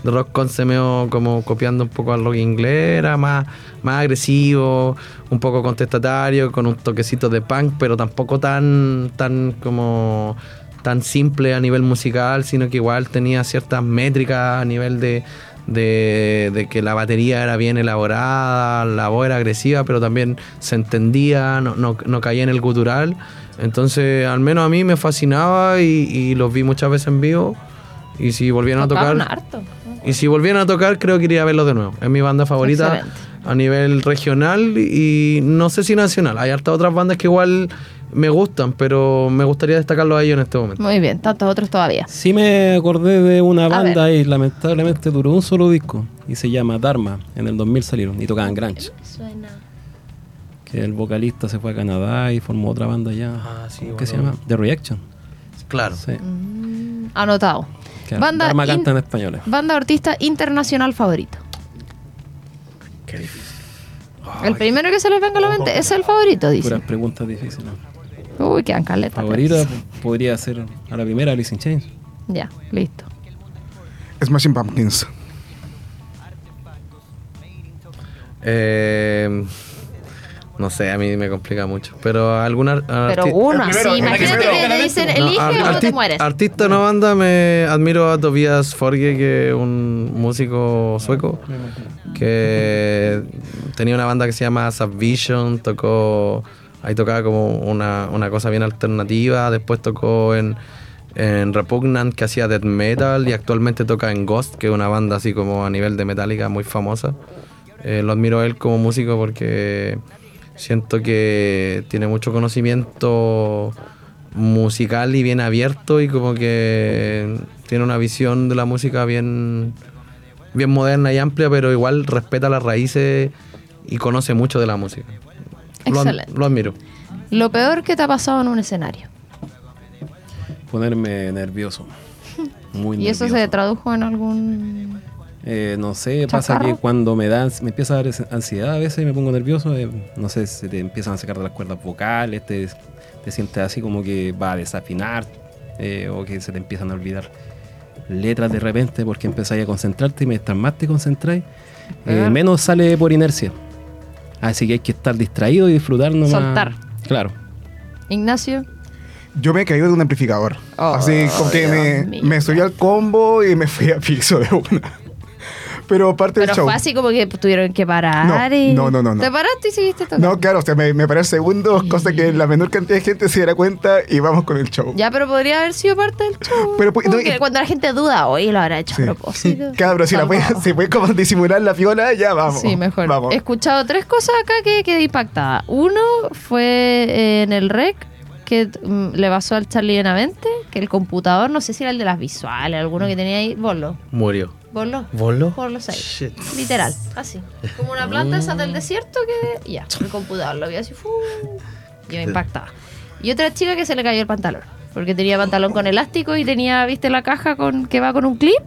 de rock conce medio como copiando un poco al rock inglés, era más, más agresivo, un poco contestatario, con un toquecito de punk, pero tampoco tan, tan como tan simple a nivel musical, sino que igual tenía ciertas métricas a nivel de, de, de que la batería era bien elaborada, la voz era agresiva, pero también se entendía, no, no, no caía en el gutural. Entonces, al menos a mí me fascinaba y, y los vi muchas veces en vivo. Y si volvieran a tocar. harto. Y si volvieran a tocar, creo que iría a verlos de nuevo. Es mi banda favorita Excelente. a nivel regional y no sé si nacional. Hay hartas otras bandas que igual me gustan, pero me gustaría destacarlos a ellos en este momento. Muy bien, tantos otros todavía. Sí me acordé de una banda y lamentablemente duró un solo disco y se llama Dharma. En el 2000 salieron y tocaban grunge. Suena. Que el vocalista se fue a Canadá y formó otra banda allá. Ah, sí, ¿Qué se llama? The Reaction. Claro. Sí. Mm, anotado. Claro. Banda, Dharma in- canta en español. banda artista internacional favorito. Qué difícil. el primero que se les venga a la mente es el favorito, dice. Puras preguntas difíciles. Uy, quedan caletas. Favorita p- podría ser a la primera Alice in Chains. Ya, listo. Smashing Pumpkins. Eh, no sé, a mí me complica mucho. Pero alguna. Pero uno el imagínate que te dicen No, elige o te mueres. Artista no banda, me admiro a Tobias Forge, que es un músico sueco, que tenía una banda que se llama Subvision, tocó, ahí tocaba como una, una cosa bien alternativa, después tocó en, en Repugnant, que hacía death metal, y actualmente toca en Ghost, que es una banda así como a nivel de Metallica muy famosa. Eh, lo admiro a él como músico porque siento que tiene mucho conocimiento musical y bien abierto y como que tiene una visión de la música bien, bien moderna y amplia, pero igual respeta las raíces y conoce mucho de la música. Lo, Excelente. lo admiro. Lo peor que te ha pasado en un escenario. Ponerme nervioso. Muy ¿Y eso se nervioso. tradujo en algún...? Eh, no sé, pasa ¿Chacarro? que cuando me da, me empieza a dar ansiedad a veces me pongo nervioso, eh, no sé, se te empiezan a sacar de las cuerdas vocales, te, te sientes así como que va a desafinar eh, o que se te empiezan a olvidar letras de repente porque empezáis a concentrarte y mientras más te concentráis, eh, Ajá. menos sale por inercia. Así que hay que estar distraído y disfrutar nomás. Soltar. Claro. Ignacio. Yo me caí de un amplificador. Oh, Así como que me, me subí al combo y me fui a piso de una. Pero parte Pero del show. fue así como que tuvieron que parar No, y... no, no, no, no. Te paraste y seguiste tocando. No, claro, o sea, me, me paré segundos, cosa que la menor cantidad de gente se diera cuenta y vamos con el show. Ya, pero podría haber sido parte del show. Pero, pues, no, y- cuando la gente duda, oye, lo habrá hecho Sí. a propósito. Claro, si la puede, si puede como disimular la piola, ya vamos. Sí, mejor. Vamos. He escuchado tres cosas acá que quedé impactada. Uno fue en el rec, que mm, le pasó al Charlie Benavente, que el computador, no sé si era el de las visuales, alguno que tenía ahí, voló. Murió. Voló. ¿Voló? Shit. Literal, así. Como una planta esa del desierto que. Ya, el computador lo vio así. ¡fu! Yo me impactaba. Y otra chica que se le cayó el pantalón. Porque tenía pantalón con elástico y tenía, viste, la caja con que va con un clip.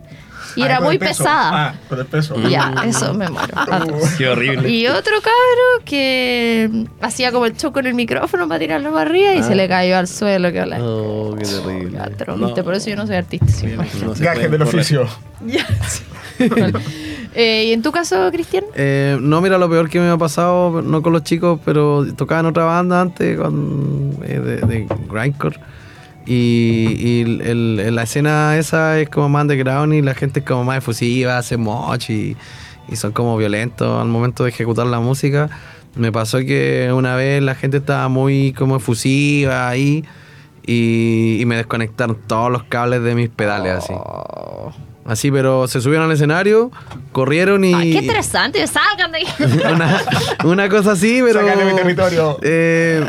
Y Ah, era muy pesada. Ah, con el peso. Ya, eso me muero. Qué horrible. Y otro cabro que hacía como el show con el micrófono para tirarlo para arriba y se le cayó al suelo. Que hola. Oh, qué terrible. Por eso yo no soy artista. sí, No Gajes del oficio. Eh, ¿Y en tu caso, Cristian? Eh, no, mira, lo peor que me ha pasado, no con los chicos, pero tocaba en otra banda antes, con, eh, de, de grindcore. Y, el- la escena esa es como más underground y la gente es como más efusiva, hace moch y, y son como violentos al momento de ejecutar la música. Me pasó que una vez la gente estaba muy como efusiva ahí y, me desconectaron todos los cables de mis pedales así. Así, pero se subieron al escenario, corrieron y... Ay, qué interesante, salgan de ahí. una, una cosa así, pero. Sácale mi territorio. eh,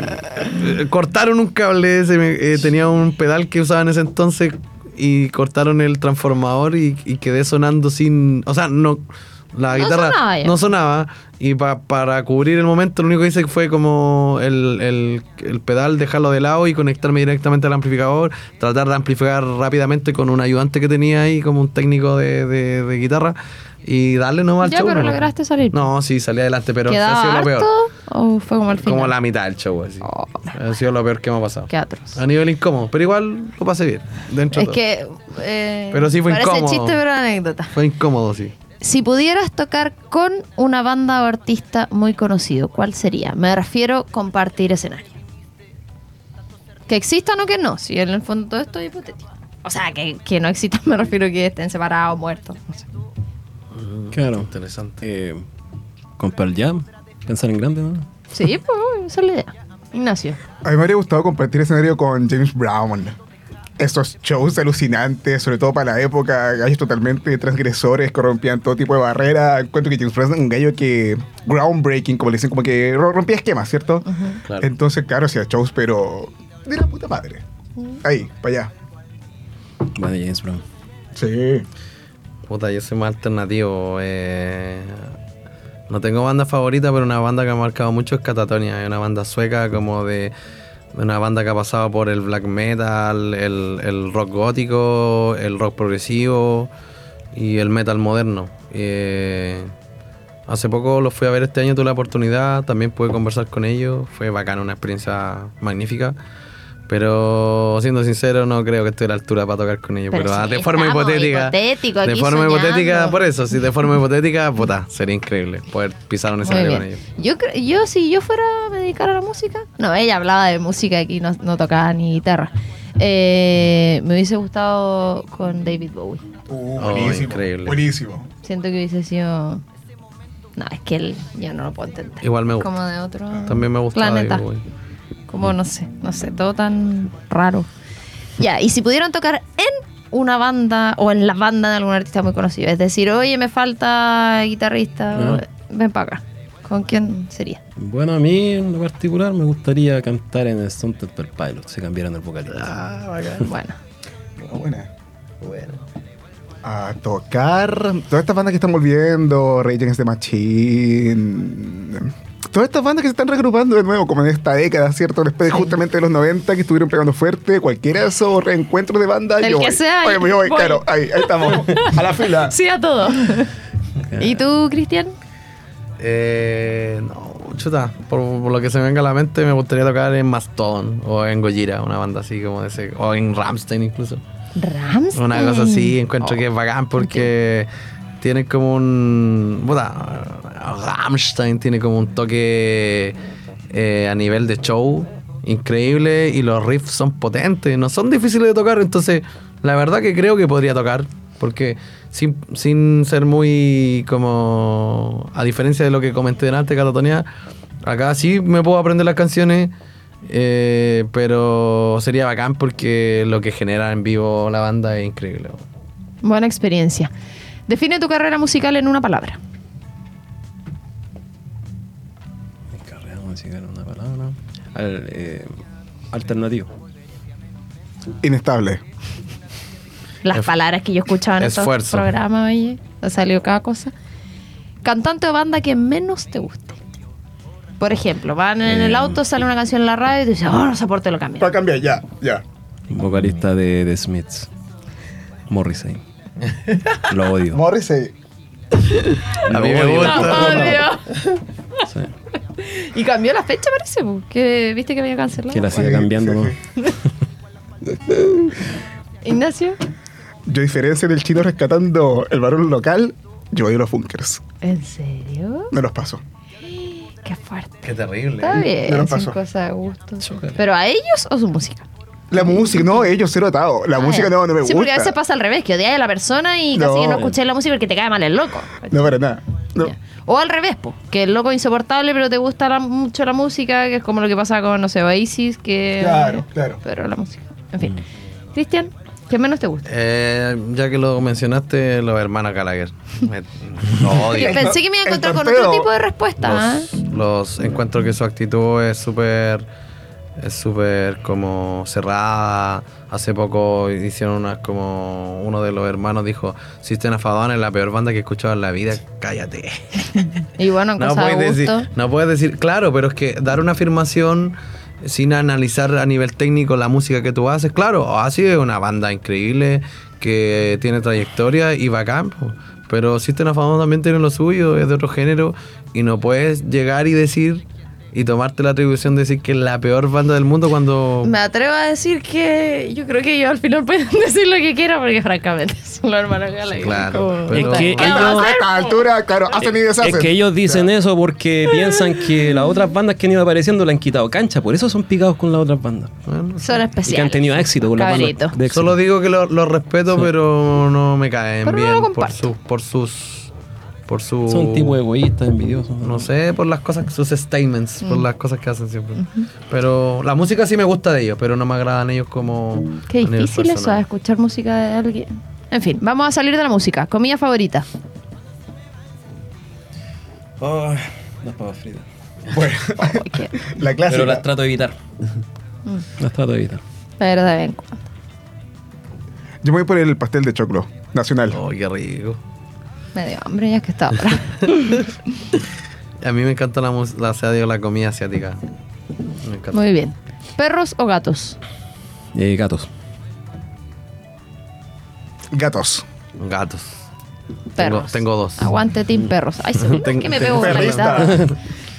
eh, cortaron un cable, se me- eh, tenía un pedal que usaba en ese entonces y cortaron el transformador y, y quedé sonando sin. O sea, no. La No guitarra sonaba no sonaba y pa- para cubrir el momento lo único que hice fue como el, el- el pedal dejarlo de lado y conectarme directamente al amplificador, tratar de amplificar rápidamente con un ayudante que tenía ahí como un técnico de, de- de guitarra y darle nomás al ya, show. pero nomás. lograste salir. No, sí, salí adelante, pero ha ¿Quedaba sido lo peor. harto o fue como al final? Como la mitad del show, así. Oh. Ha sido lo peor que me ha pasado. Qué atroz. A nivel incómodo, pero igual lo pasé bien. Dentro Es de todo. que... eh, Pero sí fue parece incómodo. chiste, pero anécdota. Fue incómodo, sí. Si pudieras tocar con una banda o artista muy conocido, ¿cuál sería? Me refiero compartir escenario. Que existan o que no, si en el fondo todo esto es hipotético. O sea, que, que no existan, me refiero a que estén separados, muertos. no sé. Claro. Interesante. Eh, con Pearl Jam, pensar en grande, ¿no? Sí, pues esa es la idea. Ignacio. A mí me habría gustado compartir escenario con James Brown. Estos shows alucinantes, sobre todo para la época, gallos totalmente transgresores, que rompían todo tipo de barreras. Encuentro que James Brown es un gallo que. groundbreaking, como le dicen, como que ro- rompía esquemas, ¿cierto? Claro. Entonces, claro, hacía shows, pero. de la puta madre. Ahí, para allá. De James Brown. Sí. Puta, yo soy más alternativo. eh, No tengo banda favorita, pero una banda que ha marcado mucho es Catatonia. Es una banda sueca como de... Una banda que ha pasado por el black metal, el, el rock gótico, el rock progresivo y el metal moderno. Eh, hace poco los fui a ver este año, tuve la oportunidad, también pude conversar con ellos, fue bacana, una experiencia magnífica. Pero siendo sincero, no creo que esté a la altura para tocar con ellos. Pero Pero, ah, sí, de forma hipotética. hipotético de forma soñando. hipotética, por eso, sí, de forma hipotética, puta, sería increíble poder pisar un escenario con ellos. Yo, yo, si yo fuera a me dedicar a la música, no, ella hablaba de música aquí, no, no tocaba ni guitarra. Eh, me hubiese gustado con David Bowie. Uh, Oh, buenísimo. increíble. Buenísimo. Siento que hubiese sido. No, es que él yo no lo puedo entender. Igual me gusta. Como de otro. También me gusta planeta. David Bowie. Como no sé, no sé, todo tan raro. Ya, y si pudieran tocar en una banda o en la banda de algún artista muy conocido, es decir, oye, me falta guitarrista, ven para acá. ¿Con quién sería? Bueno, a mí en lo particular me gustaría cantar en el Stone Temple Pilots, si cambiaran el vocalista. Ah, bacán. Bueno. Buena. A tocar. Todas estas bandas que están volviendo, Rage Against the Machine. Todas estas bandas que se están regrupando de nuevo, como en esta década, ¿cierto? Después de justamente de los 90 que estuvieron pegando fuerte, cualquiera de esos reencuentros de bandas. El yo que voy. sea, Oye, voy, voy. claro, ahí, ahí estamos. A la fila. Sí, a todo. ¿Y tú, Cristian? Eh, no, chuta. Por, por lo que se me venga a la mente, me gustaría tocar en Mastodon o en Gojira, una banda así como de ese. O en Ramstein incluso. Ramstein. Una cosa así, encuentro Oh, que es bacán porque tiene como un. Puta, Rammstein tiene como un toque eh, a nivel de show increíble y los riffs son potentes, no son difíciles de tocar, entonces la verdad que creo que podría tocar porque sin, sin ser muy como. A diferencia de lo que comenté delante, Catatonia, acá sí me puedo aprender las canciones. Eh, pero sería bacán porque lo que genera en vivo la banda es increíble. Buena experiencia. Define tu carrera musical en una palabra. Mi carrera musical, una palabra. Al- eh, alternativo. Inestable. Las Es- palabras que yo escuchaba en estos programas, oye. Ha salido cada cosa. Cantante o banda que menos te guste. Por ejemplo, van en el Eh, auto, sale una canción en la radio y tú dices, oh, no soporte, lo cambia. Para cambiar, ya, ya. Vocalista de The Smiths. Morrissey. Lo odio. Morrissey. A mí me odio. gusta. Sí. Y cambió la fecha, parece, que viste que había cancelado. Que la sigue cambiando, ¿no? Ignacio, Yo, a diferencia del chino rescatando el varón local, yo odio los bunkers. ¿en serio? Me los paso. Qué fuerte. Qué terrible. Está bien, de gusto. Chócale. ¿Pero a ellos o su música? La música, no, ellos cero atado. La Ah, música no, no me Sí, gusta. porque a veces pasa al revés, que odias a la persona y casi No. que no escucháis la música porque te cae mal el loco. No, para nada. No. O al revés, po, que el loco es insoportable, pero te gusta la- mucho la música, que es como lo que pasa con, no sé, Oasis, que... Claro, claro. Pero la música. En fin. Cristian, ¿qué menos te gusta? Eh, ya que lo mencionaste, los hermanos Gallagher. Me- Lo odio. Pensé que me iba a encontrar con otro tipo de respuesta. ¿ah? Los, los encuentro que su actitud es súper es súper como cerrada. Hace poco hicieron unas como uno de los hermanos dijo, System of a Down es la peor banda que he escuchado en la vida. Cállate. Y bueno, en No puedes, decir, no puedes decir, claro, pero es que dar una afirmación sin analizar a nivel técnico la música que tú haces, claro, Oasis es una banda increíble que tiene trayectoria y bacán, po. pero System of a Down también tiene lo suyo, es de otro género y no puedes llegar y decir y tomarte la atribución de decir que es la peor banda del mundo cuando... Me atrevo a decir que yo creo que ellos al final pueden decir lo que quieran porque francamente son los hermanos Gallagher. Claro, Como- Es que ¿Qué vamos a ellos- hacer, A esta altura, claro, hacen y deshacen. Es que ellos dicen eso porque piensan que las otras bandas que han ido apareciendo le han quitado cancha, por eso son picados con las otras bandas. Bueno, Son Y especiales. que han tenido éxito con las bandas. Solo digo que los lo respeto, pero no me caen Pero no bien lo por, su, por sus... Por su, Son tipo egoístas, envidiosos. No sé, por las cosas, sus statements, por las cosas que hacen siempre. Pero la música sí me gusta de ellos, pero no me agradan ellos como. Qué difícil eso, escuchar música de alguien. En fin, vamos a salir de la música. Comida favorita. Oh, las papas fritas. Bueno, qué- la clásica. Pero las trato de evitar. Las trato de evitar. Pero de vez en cuando. Yo me voy por el pastel de choclo, nacional. Oh, qué rico. Me dio hambre ya que estaba. A mí me encanta la, la, digo, la comida asiática. Me encanta. Muy bien. ¿Perros o gatos? Eh, gatos. Gatos. Gatos. Tengo, Perros. tengo dos. Aguante Team Perros. Ay, se me Tengo- que me pego la.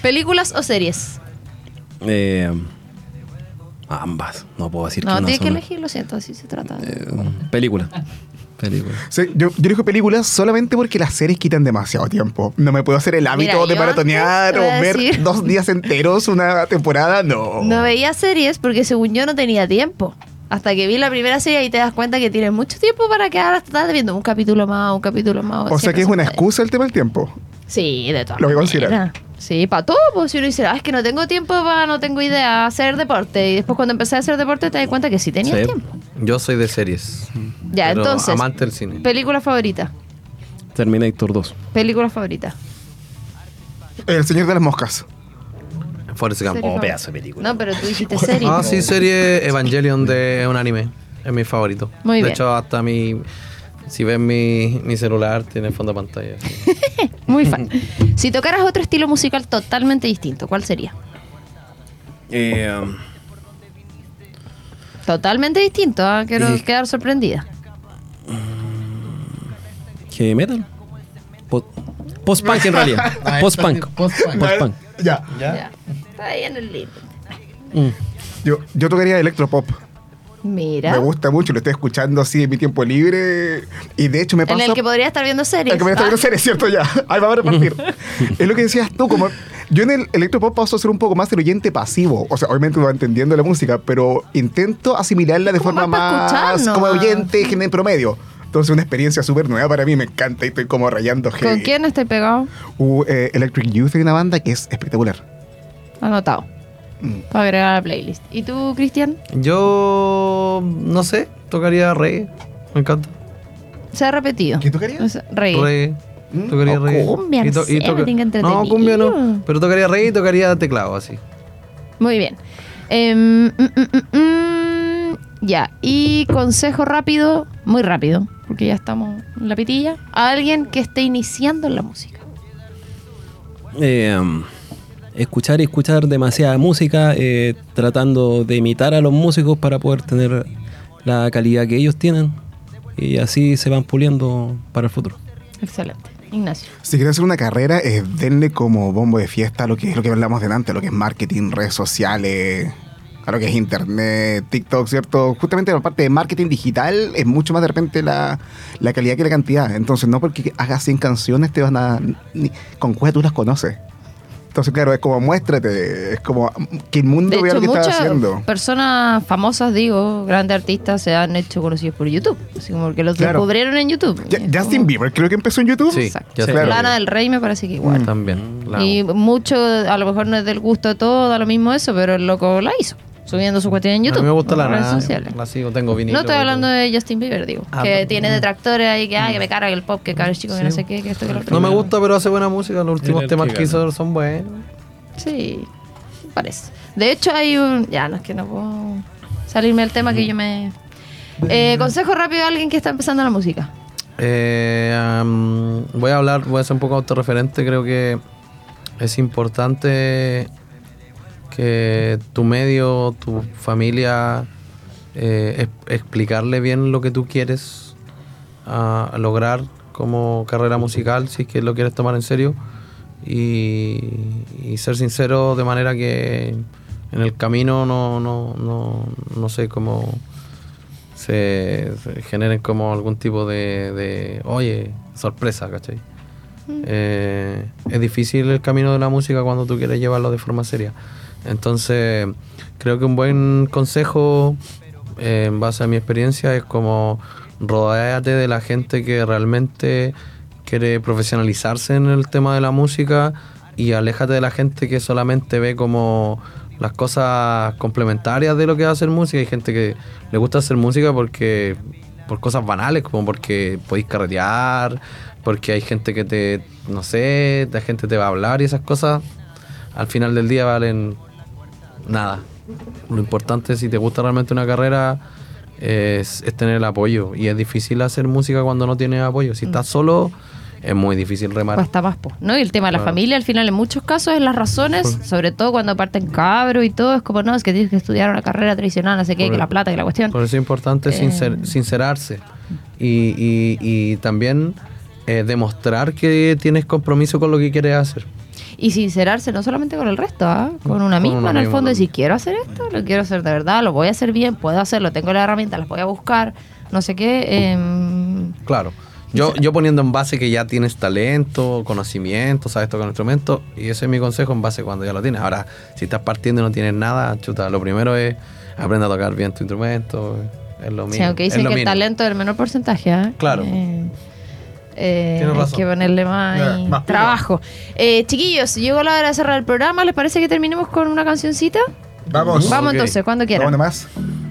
¿Películas o series? Eh, ambas. No puedo decir No, que una tiene que sola. elegir, lo siento, así se trata. Eh, película. Sí, yo, yo elijo películas solamente porque las series quitan demasiado tiempo. No me puedo hacer el hábito Mira, de maratonear voy o a ver decir- dos días enteros una temporada. No. No veía series porque según yo no tenía tiempo. Hasta que vi la primera serie y te das cuenta que tienes mucho tiempo para quedar hasta tarde viendo un capítulo más, un capítulo más. o sea que es una excusa el tema del tiempo. Sí, de todas Lo que maneras. consideras. Sí, para todo, pues si uno dice, ah, es que no tengo tiempo para, no tengo idea, hacer deporte. Y después cuando empecé a hacer deporte te das cuenta que sí tenía Sí. tiempo. Yo soy de series. Ya, pero entonces, Amante del cine. película favorita. Terminator 2. Película favorita. El Señor de las Moscas. Forrest Gump. ¿Serie Oh, pedazo de película. No, pero tú dijiste serie. Ah, sí, serie Evangelion de un anime. Es mi favorito. Muy de bien. hecho, hasta mi. Si ves mi, mi celular, tiene fondo de pantalla. Muy fan. si tocaras otro estilo musical totalmente distinto, ¿cuál sería? Eh, um, Totalmente distinto, ¿ah? quiero Eh. quedar sorprendida. ¿Heavy metal? Po- Post-punk en realidad. Post-punk. Post-punk. Post-punk. Ya. Ya. Está ahí en el libro. Mm. Yo, yo tocaría electropop. Mira. Me gusta mucho, lo estoy escuchando así en mi tiempo libre. Y de hecho me pasa. En el que podría estar viendo series. El que me está viendo Ah, series, ¿cierto? Ya. Ahí vamos a repartir. es lo que decías tú, como. Yo en el electropop paso a ser un poco más el oyente pasivo. O sea, obviamente va entendiendo la música, pero intento asimilarla de Como forma más como oyente en promedio. Entonces, una experiencia súper nueva para mí, me encanta y estoy como rayando ¿Con heavy. quién estoy pegado? Uh, eh, Electric Youth es una banda que es espectacular. Anotado. Mm. Para agregar a la playlist. ¿Y tú, Cristian? Yo. No sé, tocaría reggae. Me encanta. Se ha repetido. ¿Qué tocarías? Es Reggae. Reggae. Mm. Tocaría reggae. cumbia, no me tinca No, cumbia no. Pero tocaría reggae y tocaría teclado así. Muy bien. Em, mm, mm, mm, mm, ya. Y consejo rápido, muy rápido, porque ya estamos en la pitilla. A alguien que esté iniciando en la música. Eh, um, escuchar y escuchar demasiada música, eh, tratando de imitar a los músicos para poder tener la calidad que ellos tienen. Y así se van puliendo para el futuro. Excelente. Ignacio. Si quieren hacer una carrera, eh, denle como bombo de fiesta lo que es lo que hablamos delante, lo que es marketing, redes sociales, lo que es internet, TikTok, ¿cierto? Justamente la parte de marketing digital es mucho más de repente la, la calidad que la cantidad. Entonces, no porque hagas 100 canciones te van a. ni- con cuál tú las conoces. Entonces, claro, es como muéstrate, es como que el mundo De vea hecho, lo que estás muchas haciendo. personas famosas, digo, grandes artistas, se han hecho conocidos por YouTube. Así como que los Claro. descubrieron en YouTube. Ya- Justin como- Bieber creo que empezó en YouTube. Sí, Exacto. Sí. claro. Lana del Rey me parece que igual. También. la Y mucho, a lo mejor no es del gusto de todo, da lo mismo eso, pero el loco la hizo, subiendo su cuestión en YouTube. A mí me gusta la redes nada. sociales. La sigo, tengo vinilo. No estoy hablando de Justin Bieber, digo. Ah, que pero- tiene detractores ahí que, ay, que me carga el pop, que cabrón chico, que no sé qué, que esto, que lo otro. No me gusta, pero hace buena música. Los últimos temas que que hizo son buenos. Sí, parece. De hecho, hay un. Ya, no es que no puedo salirme del tema que yo me. Eh, consejo rápido a alguien que está empezando la música. Eh, voy a hablar, voy a ser un poco autorreferente. Creo que es importante que tu medio, tu familia, eh, es- explicarle bien lo que tú quieres a, a lograr como carrera musical, si es que lo quieres tomar en serio. Y, y ser sincero de manera que en el camino no, no, no, no sé cómo se, se generen como algún tipo de, de, oye, sorpresa, ¿cachai? Eh, es difícil el camino de la música cuando tú quieres llevarlo de forma seria. Entonces, creo que un buen consejo, eh, en base a mi experiencia, es como rodéate de la gente que realmente quiere profesionalizarse en el tema de la música y aléjate de la gente que solamente ve como las cosas complementarias de lo que es hacer música. Hay gente que le gusta hacer música porque por cosas banales, como porque podéis carretear, porque hay gente que te, no sé, la gente te va a hablar y esas cosas al final del día valen nada. Lo importante si te gusta realmente una carrera es, es tener el apoyo y es difícil hacer música cuando no tienes apoyo. Si estás solo es muy difícil remar. Cuesta más, po, ¿no? Y el tema de la Claro. familia, al final, en muchos casos, es las razones, sobre todo cuando parten cabros y todo, es como, no, es que tienes que estudiar una carrera tradicional, no sé qué, Por- que la plata, que la cuestión. Por eso es importante Eh. sincer- sincerarse y, y- y también eh, demostrar que tienes compromiso con lo que quieres hacer. Y sincerarse no solamente con el resto, ¿ah? con una misma en el fondo, también. decir, quiero hacer esto, lo quiero hacer de verdad, lo voy a hacer bien, puedo hacerlo, tengo las herramientas, las voy a buscar, no sé qué. em, Claro. Yo, yo poniendo en base que ya tienes talento, conocimiento, sabes tocar un instrumento, y ese es mi consejo en base cuando ya lo tienes. Ahora, si estás partiendo y no tienes nada, chuta, lo primero es aprender a tocar bien tu instrumento, es lo sí, mismo. aunque es dicen lo que el talento es el menor porcentaje, ¿ah? Claro. Eh, eh, hay que ponerle más, más pila. trabajo. Eh, chiquillos, llegó la hora de cerrar el programa. ¿Les parece que terminemos con una cancioncita? Vamos. Vamos entonces, cuando quieran. nomás. Very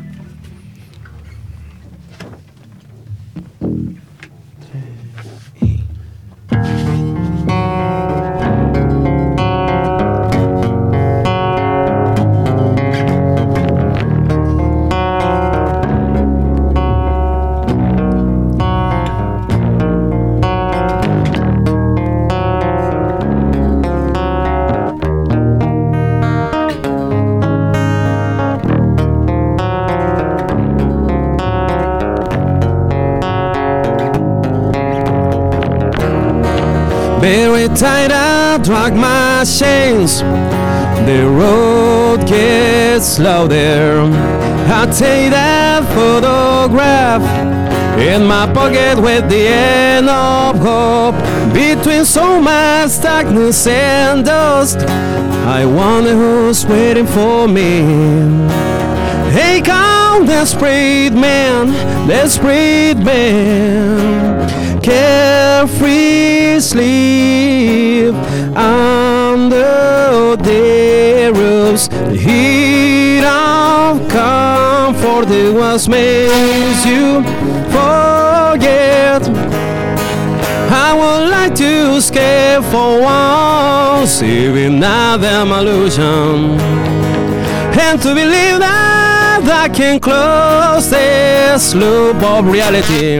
tight, I drag my chains. The road gets louder. I take that photograph in my pocket with the end of hope. Between so much darkness and dust, I wonder who's waiting for me. Hey, come, desperate man, desperate man. Carefree sleep under the roofs. The heat of comfort that was makes you forget. I would like to escape for once, even another illusion and to believe that I can close this loop of reality.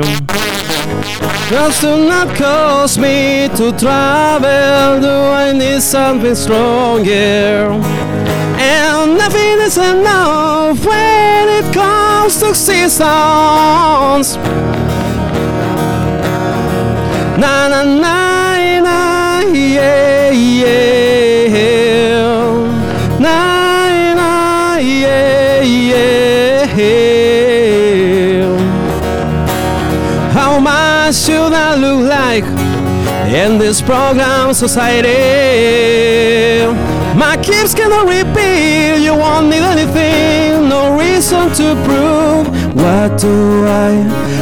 Just to not cause me to travel, do I need something stronger? And nothing is enough when it comes to seasons. Na na na in this program society? My kids cannot repeat, you won't need anything, no reason to prove. What do I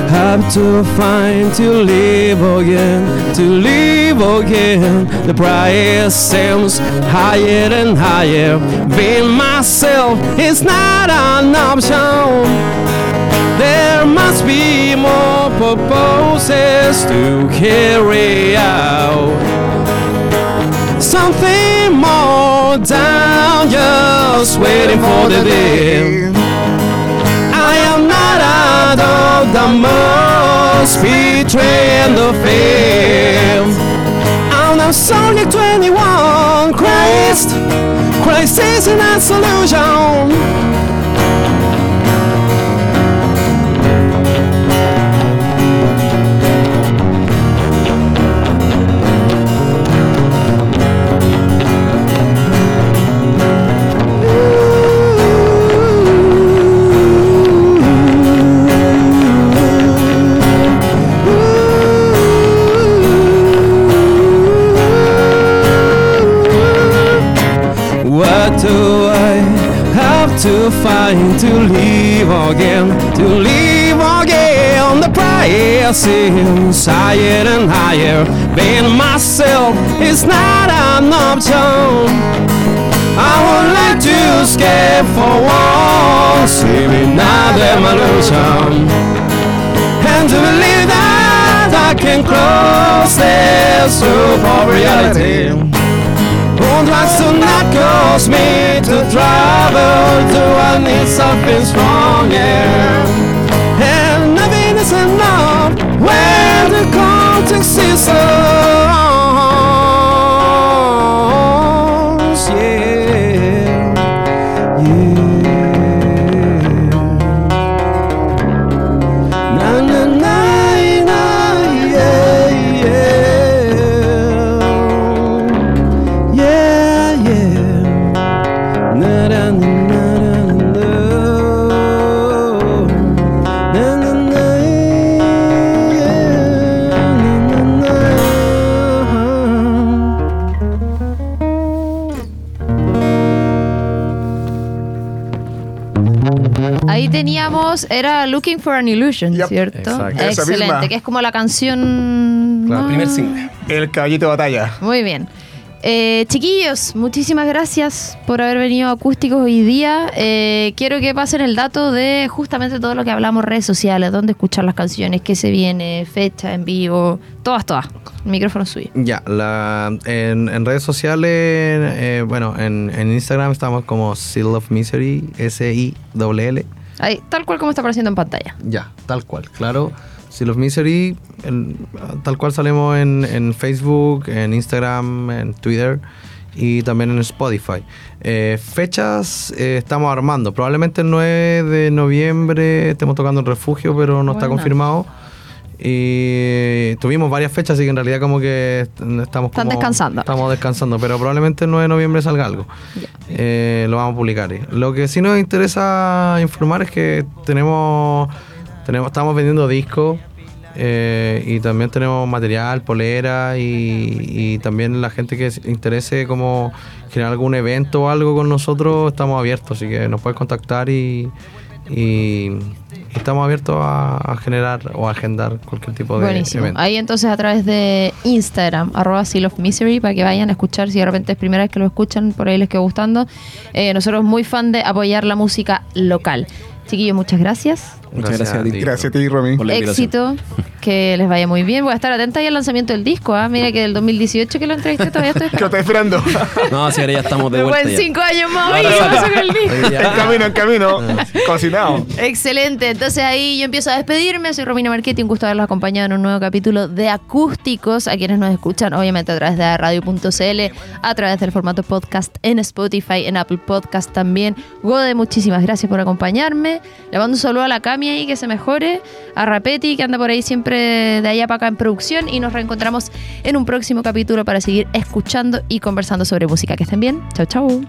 have to find to live again? To live again, the price seems higher and higher. Being myself is not an option. There must be more purposes to carry out. Something more down, just waiting for the day. I am not out of the most betraying the fame. I'm only 21, Christ, Christ isn't a solution. Find to live again? To live again, the price seems higher and higher. Being myself is not an option. I would like to escape for once, living another illusion, and to believe that I can cross this of reality. Won't last to not cause me to travel Do I need something stronger? And nothing is enough when the context is on era Looking for an Illusion, Yep. ¿cierto? Exacto. Excelente, que es como la canción... Claro, más- Primer single. El caballito de batalla. Muy bien. Eh, chiquillos, muchísimas gracias por haber venido a Acústicos hoy día. Eh, quiero que pasen el dato de justamente todo lo que hablamos, redes sociales, dónde escuchar las canciones, qué se viene, fecha en vivo, todas, todas. El micrófono es suyo. Ya, la, en, en redes sociales, eh, bueno, en, en Instagram estamos como Seal of Misery, S-I-L-L. Ahí, tal cual como está apareciendo en pantalla. Ya, tal cual, claro. Seal of Misery, el- tal cual salimos en, en Facebook, en Instagram, en Twitter y también en Spotify. Eh, fechas eh, estamos armando. Probablemente el 9 de noviembre estemos tocando en refugio, pero no está confirmado. Y tuvimos varias fechas, así que en realidad como que est- estamos Están como- descansando. Estamos descansando, pero probablemente el 9 de noviembre salga algo. Eh, lo vamos a publicar. Lo que sí nos interesa informar es que tenemos, tenemos estamos vendiendo discos eh, y también tenemos material, polera y, y también la gente que se interese como generar algún evento o algo con nosotros, estamos abiertos, así que nos puedes contactar y estamos abiertos a, a generar o a agendar cualquier tipo de Buenísimo. evento. Ahí entonces a través de Instagram, arroba Seal of Misery, para que vayan a escuchar si de repente es primera vez que lo escuchan, por ahí les quedó gustando. Eh, nosotros muy fan de apoyar la música local. Chiquillos, muchas gracias. Muchas gracias a ti. Gracias a ti, Romy. Por la invitación. Éxito, que les vaya muy bien. Voy a estar atenta ahí al lanzamiento del disco. ¿ah? Mira que del 2018 que lo entrevisté todavía estoy lo estoy esperando. No, si ahora ya estamos de vuelta. en cinco años más, ¿qué pasó con el disco? En camino, en camino. Cocinado. Excelente, entonces ahí yo empiezo a despedirme, soy Romina Marchetti, un gusto haberlos acompañado en un nuevo capítulo de Acústicos, a quienes nos escuchan obviamente a través de radio.cl, a través del formato podcast en Spotify, en Apple Podcast también. Gode, muchísimas gracias por acompañarme, le mando un saludo a la Cami ahí que se mejore, a Rapetti que anda por ahí siempre de allá para acá en producción y nos reencontramos en un próximo capítulo para seguir escuchando y conversando sobre música. Que estén bien. Chau, chau.